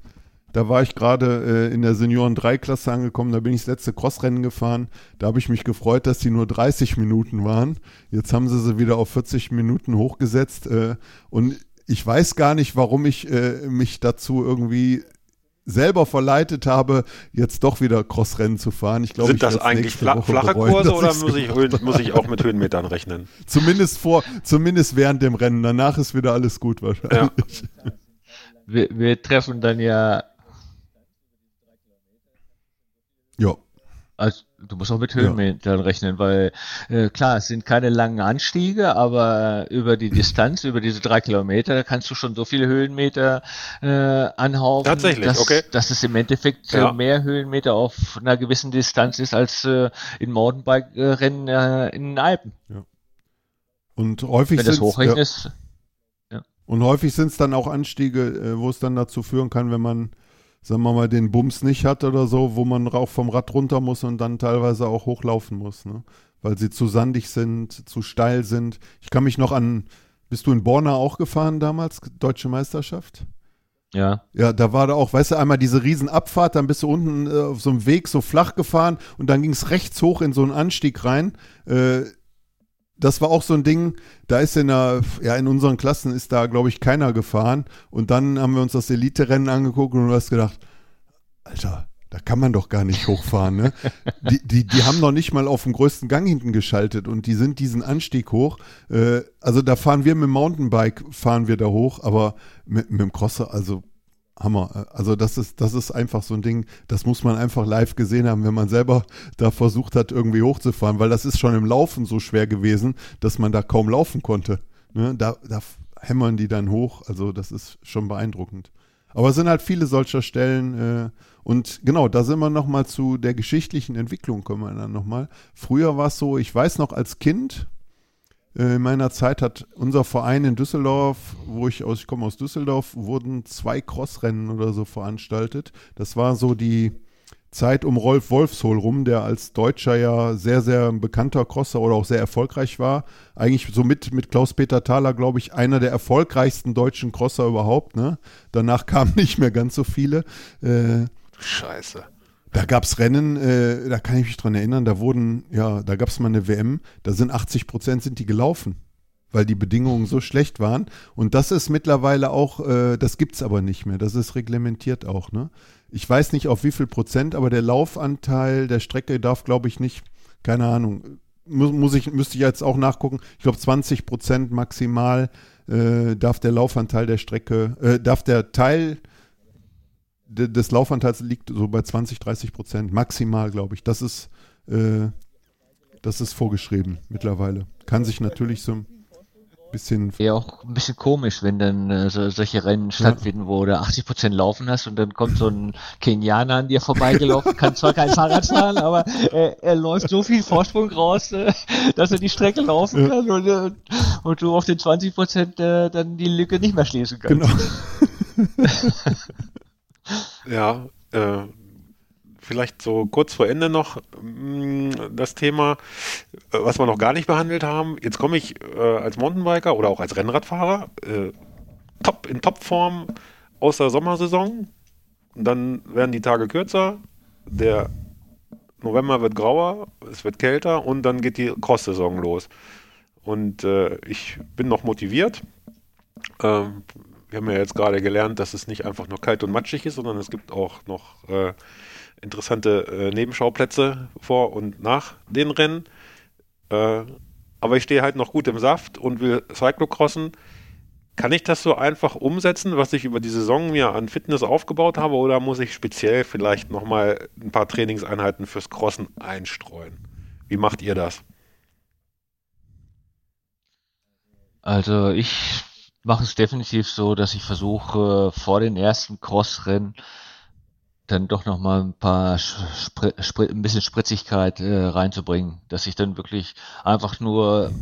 C: da war ich gerade äh, in der Senioren 3 Klasse angekommen, da bin ich das letzte Crossrennen gefahren. Da habe ich mich gefreut, dass die nur 30 Minuten waren. Jetzt haben sie sie wieder auf 40 Minuten hochgesetzt äh, und ich weiß gar nicht, warum ich äh, mich dazu irgendwie selber verleitet habe, jetzt doch wieder Crossrennen zu fahren. Ich glaube,
A: Sind das eigentlich fla Woche flache bereuen, Kurse oder muss ich, muss ich auch mit Höhenmetern rechnen?
C: zumindest vor, zumindest während dem Rennen. Danach ist wieder alles gut wahrscheinlich.
B: Ja. Wir, wir treffen dann ja.
C: Ja.
B: Also, du musst auch mit Höhenmetern ja. rechnen, weil äh, klar, es sind keine langen Anstiege, aber über die Distanz, über diese drei Kilometer, kannst du schon so viele Höhenmeter äh, anhaufen,
A: Tatsächlich,
B: dass,
A: okay.
B: dass es im Endeffekt ja. mehr Höhenmeter auf einer gewissen Distanz ist als äh, in Mountainbike-Rennen äh, in den Alpen. Ja.
C: Und häufig
B: Wenn das hochrechnest.
C: Ja. Und häufig sind es dann auch Anstiege, äh, wo es dann dazu führen kann, wenn man sagen wir mal, den Bums nicht hat oder so, wo man auch vom Rad runter muss und dann teilweise auch hochlaufen muss, ne? weil sie zu sandig sind, zu steil sind. Ich kann mich noch an, bist du in Borna auch gefahren damals, Deutsche Meisterschaft?
B: Ja.
C: Ja, da war da auch, weißt du, einmal diese Riesenabfahrt, dann bist du unten äh, auf so einem Weg so flach gefahren und dann ging es rechts hoch in so einen Anstieg rein. Äh, das war auch so ein Ding, da ist in der, ja, in unseren Klassen ist da, glaube ich, keiner gefahren. Und dann haben wir uns das Elite-Rennen angeguckt und du hast gedacht, Alter, da kann man doch gar nicht hochfahren, ne? die, die, die haben noch nicht mal auf dem größten Gang hinten geschaltet und die sind diesen Anstieg hoch. Äh, also da fahren wir mit dem Mountainbike, fahren wir da hoch, aber mit, mit dem Crosser, also Hammer. Also das ist, das ist einfach so ein Ding, das muss man einfach live gesehen haben, wenn man selber da versucht hat, irgendwie hochzufahren, weil das ist schon im Laufen so schwer gewesen, dass man da kaum laufen konnte. Ne? Da, da hämmern die dann hoch, also das ist schon beeindruckend. Aber es sind halt viele solcher Stellen äh, und genau, da sind wir nochmal zu der geschichtlichen Entwicklung, kommen wir dann nochmal. Früher war es so, ich weiß noch als Kind, in meiner Zeit hat unser Verein in Düsseldorf, wo ich aus, ich komme aus Düsseldorf, wurden zwei Crossrennen oder so veranstaltet. Das war so die Zeit um Rolf Wolfshol rum, der als Deutscher ja sehr, sehr bekannter Crosser oder auch sehr erfolgreich war. Eigentlich so mit, mit Klaus-Peter Thaler, glaube ich, einer der erfolgreichsten deutschen Crosser überhaupt. Ne? Danach kamen nicht mehr ganz so viele.
A: Äh, Scheiße.
C: Da gab es Rennen, äh, da kann ich mich dran erinnern, da wurden, ja, da gab es mal eine WM, da sind 80 Prozent sind die gelaufen, weil die Bedingungen so schlecht waren. Und das ist mittlerweile auch, äh, das gibt es aber nicht mehr, das ist reglementiert auch, ne? Ich weiß nicht auf wie viel Prozent, aber der Laufanteil der Strecke darf, glaube ich, nicht, keine Ahnung, muss, muss ich, müsste ich jetzt auch nachgucken, ich glaube 20 Prozent maximal äh, darf der Laufanteil der Strecke, äh, darf der Teil des Laufanteils liegt so bei 20, 30 Prozent, maximal, glaube ich. Das ist, äh, das ist vorgeschrieben mittlerweile. Kann sich natürlich so ein bisschen.
B: Ja, auch ein bisschen komisch, wenn dann äh, so, solche Rennen stattfinden, ja. wo du 80 Prozent laufen hast und dann kommt so ein Kenianer an dir vorbeigelaufen, kann zwar kein Fahrrad fahren, aber äh, er läuft so viel Vorsprung raus, äh, dass er die Strecke laufen ja. kann und, äh, und, du auf den 20 Prozent äh, dann die Lücke nicht mehr schließen kannst.
C: Genau.
A: Ja, äh, vielleicht so kurz vor Ende noch mh, mm, das Thema, äh, was wir noch gar nicht behandelt haben. Jetzt komme ich äh, als Mountainbiker oder auch als Rennradfahrer äh, top, in Topform aus der Sommersaison. Dann werden die Tage kürzer. Der November wird grauer, es wird kälter und dann geht die Cross-Saison los. Und äh, ich bin noch motiviert. Ähm, wir haben ja jetzt gerade gelernt, dass es nicht einfach nur kalt und matschig ist, sondern es gibt auch noch äh, interessante äh, Nebenschauplätze vor und nach den Rennen. Äh, aber ich stehe halt noch gut im Saft und will Cyclocrossen. Kann ich das so einfach umsetzen, was ich über die Saison mir an Fitness aufgebaut habe, oder muss ich speziell vielleicht nochmal ein paar Trainingseinheiten fürs Crossen einstreuen? Wie macht ihr das?
B: Also ich mache es definitiv so, dass ich versuche vor den ersten Crossrennen dann doch noch mal ein paar Spr Spr ein bisschen Spritzigkeit äh, reinzubringen, dass ich dann wirklich einfach nur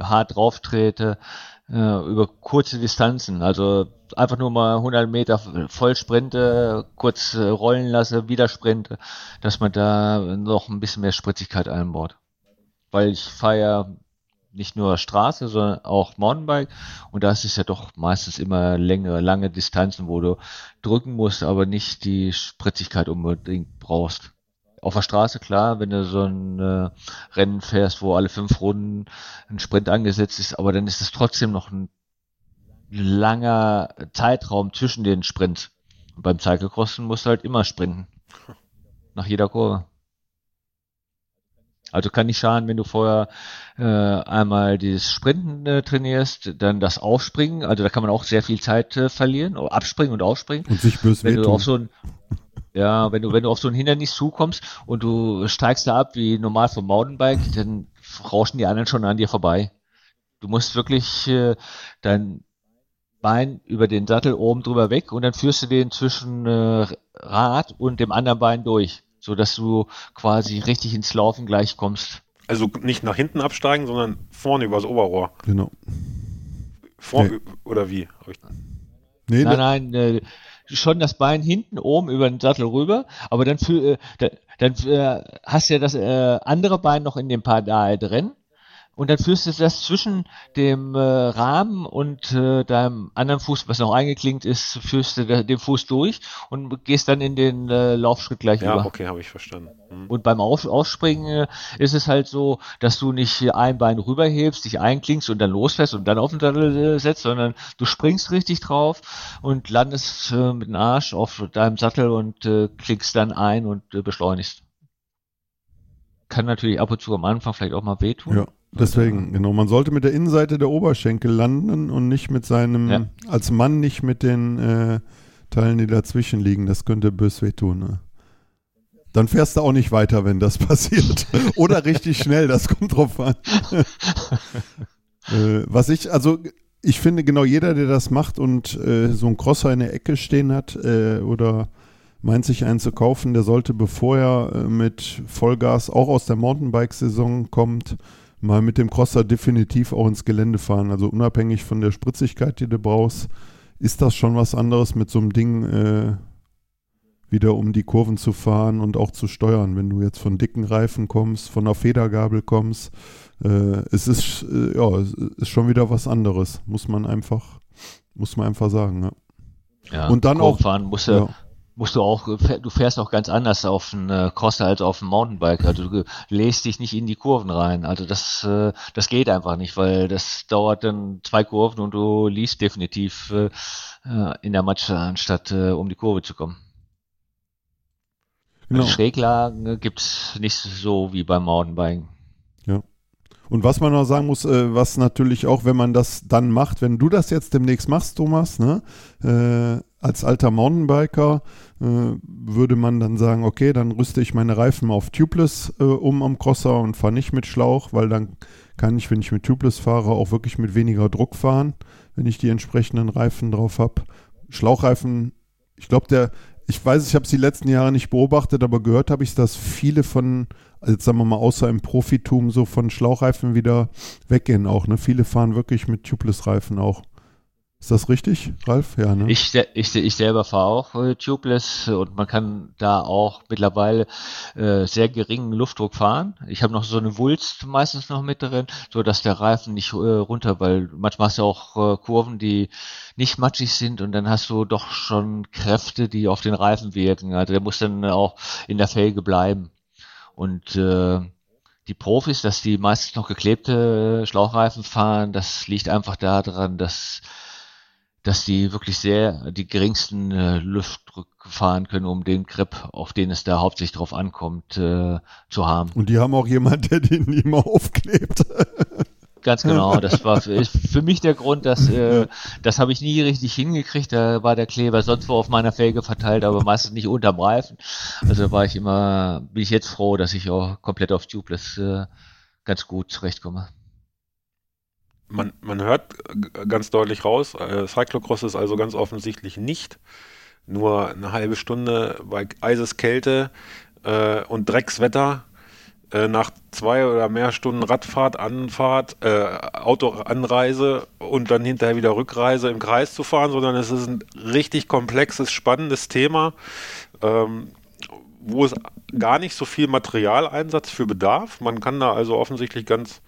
B: hart drauf trete, äh, über kurze Distanzen. Also einfach nur mal 100 Meter voll sprinte, kurz äh, rollen lasse, wieder sprinte, dass man da noch ein bisschen mehr Spritzigkeit einbaut. Weil ich fahre nicht nur Straße, sondern auch Mountainbike. Und da ist es ja doch meistens immer längere, lange Distanzen, wo du drücken musst, aber nicht die Spritzigkeit unbedingt brauchst auf der Straße, klar, wenn du so ein äh, Rennen fährst, wo alle fünf Runden ein Sprint angesetzt ist, aber dann ist es trotzdem noch ein langer Zeitraum zwischen den Sprints. Und beim Cyclecrossen musst du halt immer sprinten. Nach jeder Kurve. Also kann nicht schaden, wenn du vorher äh, einmal dieses Sprinten äh, trainierst, dann das Aufspringen, also da kann man auch sehr viel Zeit äh, verlieren, abspringen und aufspringen.
C: Und sich böse
B: Wenn du auf so ein ja, wenn du, wenn du auf so ein Hindernis zukommst und du steigst da ab wie normal vom Mountainbike, dann rauschen die anderen schon an dir vorbei. Du musst wirklich äh, dein Bein über den Sattel oben drüber weg und dann führst du den zwischen äh, Rad und dem anderen Bein durch, so dass du quasi richtig ins Laufen gleich kommst.
A: Also nicht nach hinten absteigen, sondern vorne übers Oberrohr.
C: Genau.
A: Vor, nee. Oder wie?
B: Nee, nein, nein, äh, schon das Bein hinten oben über den Sattel rüber, aber dann, für, äh, dann äh, hast du ja das äh, andere Bein noch in dem Pedal drin und dann führst du das zwischen dem äh, Rahmen und äh, deinem anderen Fuß, was noch eingeklinkt ist, führst du den Fuß durch und gehst dann in den äh, Laufschritt gleich
A: ja,
B: über.
A: Ja, okay, habe ich verstanden.
B: Mhm. Und beim Auf Ausspringen äh, ist es halt so, dass du nicht ein Bein rüberhebst, dich einklingst und dann losfährst und dann auf den Sattel äh, setzt, sondern du springst richtig drauf und landest äh, mit dem Arsch auf deinem Sattel und äh, klickst dann ein und äh, beschleunigst. Kann natürlich ab und zu am Anfang vielleicht auch mal wehtun.
C: Ja. Deswegen, genau. Man sollte mit der Innenseite der Oberschenkel landen und nicht mit seinem, ja. als Mann nicht mit den äh, Teilen, die dazwischen liegen. Das könnte bös wehtun. Ne? Dann fährst du auch nicht weiter, wenn das passiert. Oder richtig schnell, das kommt drauf an. äh, was ich, also ich finde genau jeder, der das macht und äh, so einen Crosser in der Ecke stehen hat äh, oder meint sich einen zu kaufen, der sollte, bevor er äh, mit Vollgas auch aus der Mountainbike-Saison kommt, mal mit dem Crosser definitiv auch ins Gelände fahren. Also unabhängig von der Spritzigkeit, die du brauchst, ist das schon was anderes mit so einem Ding äh, wieder um die Kurven zu fahren und auch zu steuern. Wenn du jetzt von dicken Reifen kommst, von einer Federgabel kommst, äh, es ist äh, ja, es ist schon wieder was anderes, muss man einfach, muss man einfach sagen. Ja.
B: Ja,
C: und dann auch
B: fahren musst du, ja musst du auch, du fährst auch ganz anders auf einen äh, Crosser als auf einen Mountainbike. Also du lässt dich nicht in die Kurven rein. Also das, äh, das geht einfach nicht, weil das dauert dann zwei Kurven und du liest definitiv äh, in der Matsche, anstatt um die Kurve zu kommen. Genau. Also Schräglagen gibt's nicht so wie beim Mountainbiken.
C: Ja. Und was man noch sagen muss, äh, was natürlich auch, wenn man das dann macht, wenn du das jetzt demnächst machst, Thomas, ne, äh, als alter Mountainbiker äh, würde man dann sagen, okay, dann rüste ich meine Reifen auf Tubeless äh, um am Crosser und fahre nicht mit Schlauch, weil dann kann ich, wenn ich mit Tubeless fahre, auch wirklich mit weniger Druck fahren, wenn ich die entsprechenden Reifen drauf habe. Schlauchreifen, ich glaube, der, ich weiß, ich habe es die letzten Jahre nicht beobachtet, aber gehört habe ich, dass viele von, also sagen wir mal, außer im Profitum so von Schlauchreifen wieder weggehen auch. Ne? Viele fahren wirklich mit Tubeless-Reifen auch. Ist das richtig, Ralf?
B: Ja, ne? Ich, ich, ich selber fahre auch äh, tubeless und man kann da auch mittlerweile äh, sehr geringen Luftdruck fahren. Ich habe noch so eine Wulst meistens noch mit drin, so dass der Reifen nicht äh, runter, weil manchmal hast du auch äh, Kurven, die nicht matschig sind und dann hast du doch schon Kräfte, die auf den Reifen wirken. Also der muss dann auch in der Felge bleiben. Und äh, die Profis, dass die meistens noch geklebte Schlauchreifen fahren, das liegt einfach daran, dass dass die wirklich sehr die geringsten äh, Luftdrücke fahren können, um den Grip, auf den es da hauptsächlich drauf ankommt, äh, zu haben.
C: Und die haben auch jemand, der den immer aufklebt.
B: Ganz genau, das war für, für mich der Grund, dass äh, das habe ich nie richtig hingekriegt. Da war der Kleber sonst wo auf meiner Felge verteilt, aber meistens nicht unterm Reifen. Also war ich immer, bin ich jetzt froh, dass ich auch komplett auf Tubeless äh, ganz gut zurechtkomme.
A: Man, man hört ganz deutlich raus, äh, Cyclocross ist also ganz offensichtlich nicht nur eine halbe Stunde bei Eiseskälte äh, und Dreckswetter äh, nach zwei oder mehr Stunden Radfahrt, Anfahrt, äh, Autoanreise und dann hinterher wieder Rückreise im Kreis zu fahren, sondern es ist ein richtig komplexes, spannendes Thema, ähm, wo es gar nicht so viel Materialeinsatz für bedarf. Man kann da also offensichtlich ganz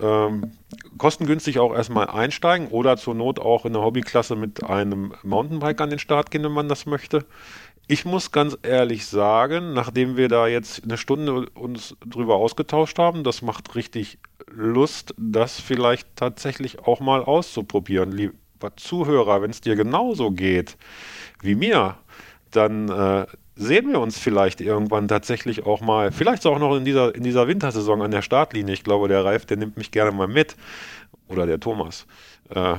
A: ähm, kostengünstig auch erstmal einsteigen oder zur Not auch in der Hobbyklasse mit einem Mountainbike an den Start gehen, wenn man das möchte. Ich muss ganz ehrlich sagen, nachdem wir da jetzt eine Stunde uns drüber ausgetauscht haben, das macht richtig Lust, das vielleicht tatsächlich auch mal auszuprobieren. Lieber Zuhörer, wenn es dir genauso geht wie mir, dann äh, sehen wir uns vielleicht irgendwann tatsächlich auch mal, vielleicht auch noch in dieser, in dieser Wintersaison an der Startlinie. Ich glaube, der Ralf, der nimmt mich gerne mal mit. Oder der Thomas.
B: Äh,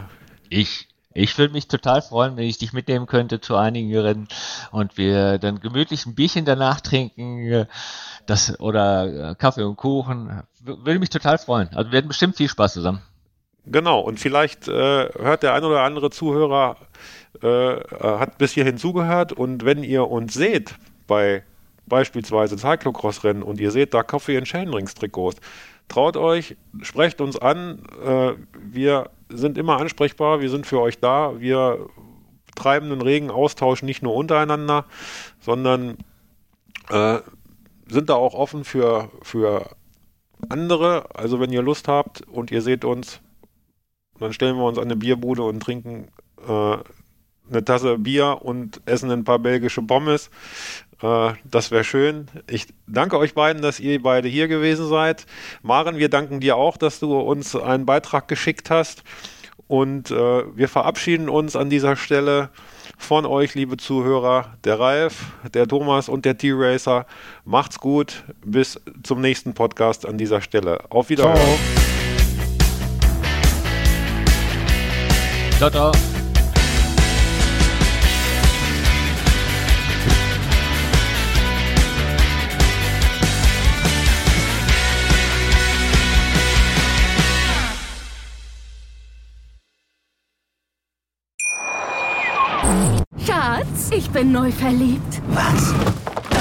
B: ich. Ich würde mich total freuen, wenn ich dich mitnehmen könnte zu einigen Rennen und wir dann gemütlich ein Bierchen danach trinken das, oder Kaffee und Kuchen. Würde mich total freuen. Also wir werden bestimmt viel Spaß zusammen.
A: Genau, und vielleicht äh, hört der ein oder andere Zuhörer äh, hat bis hierhin zugehört. Und wenn ihr uns seht bei beispielsweise Cyclocross-Rennen und ihr seht da Coffee and Chainrings Trikots, traut euch, sprecht uns an, äh, wir sind immer ansprechbar, wir sind für euch da, wir treiben einen regen Austausch nicht nur untereinander, sondern äh, sind da auch offen für, für andere. Also wenn ihr Lust habt und ihr seht uns, dann stellen wir uns an eine Bierbude und trinken äh, eine Tasse Bier und essen ein paar belgische Pommes. Äh, das wäre schön. Ich danke euch beiden, dass ihr beide hier gewesen seid. Maren, wir danken dir auch, dass du uns einen Beitrag geschickt hast. Und äh, wir verabschieden uns an dieser Stelle von euch, liebe Zuhörer, der Ralf, der Thomas und der T-Racer. Macht's gut. Bis zum nächsten Podcast an dieser Stelle. Auf Wiedersehen.
B: Ciao, ciao.
E: Schatz, ich bin neu verliebt.
F: Was?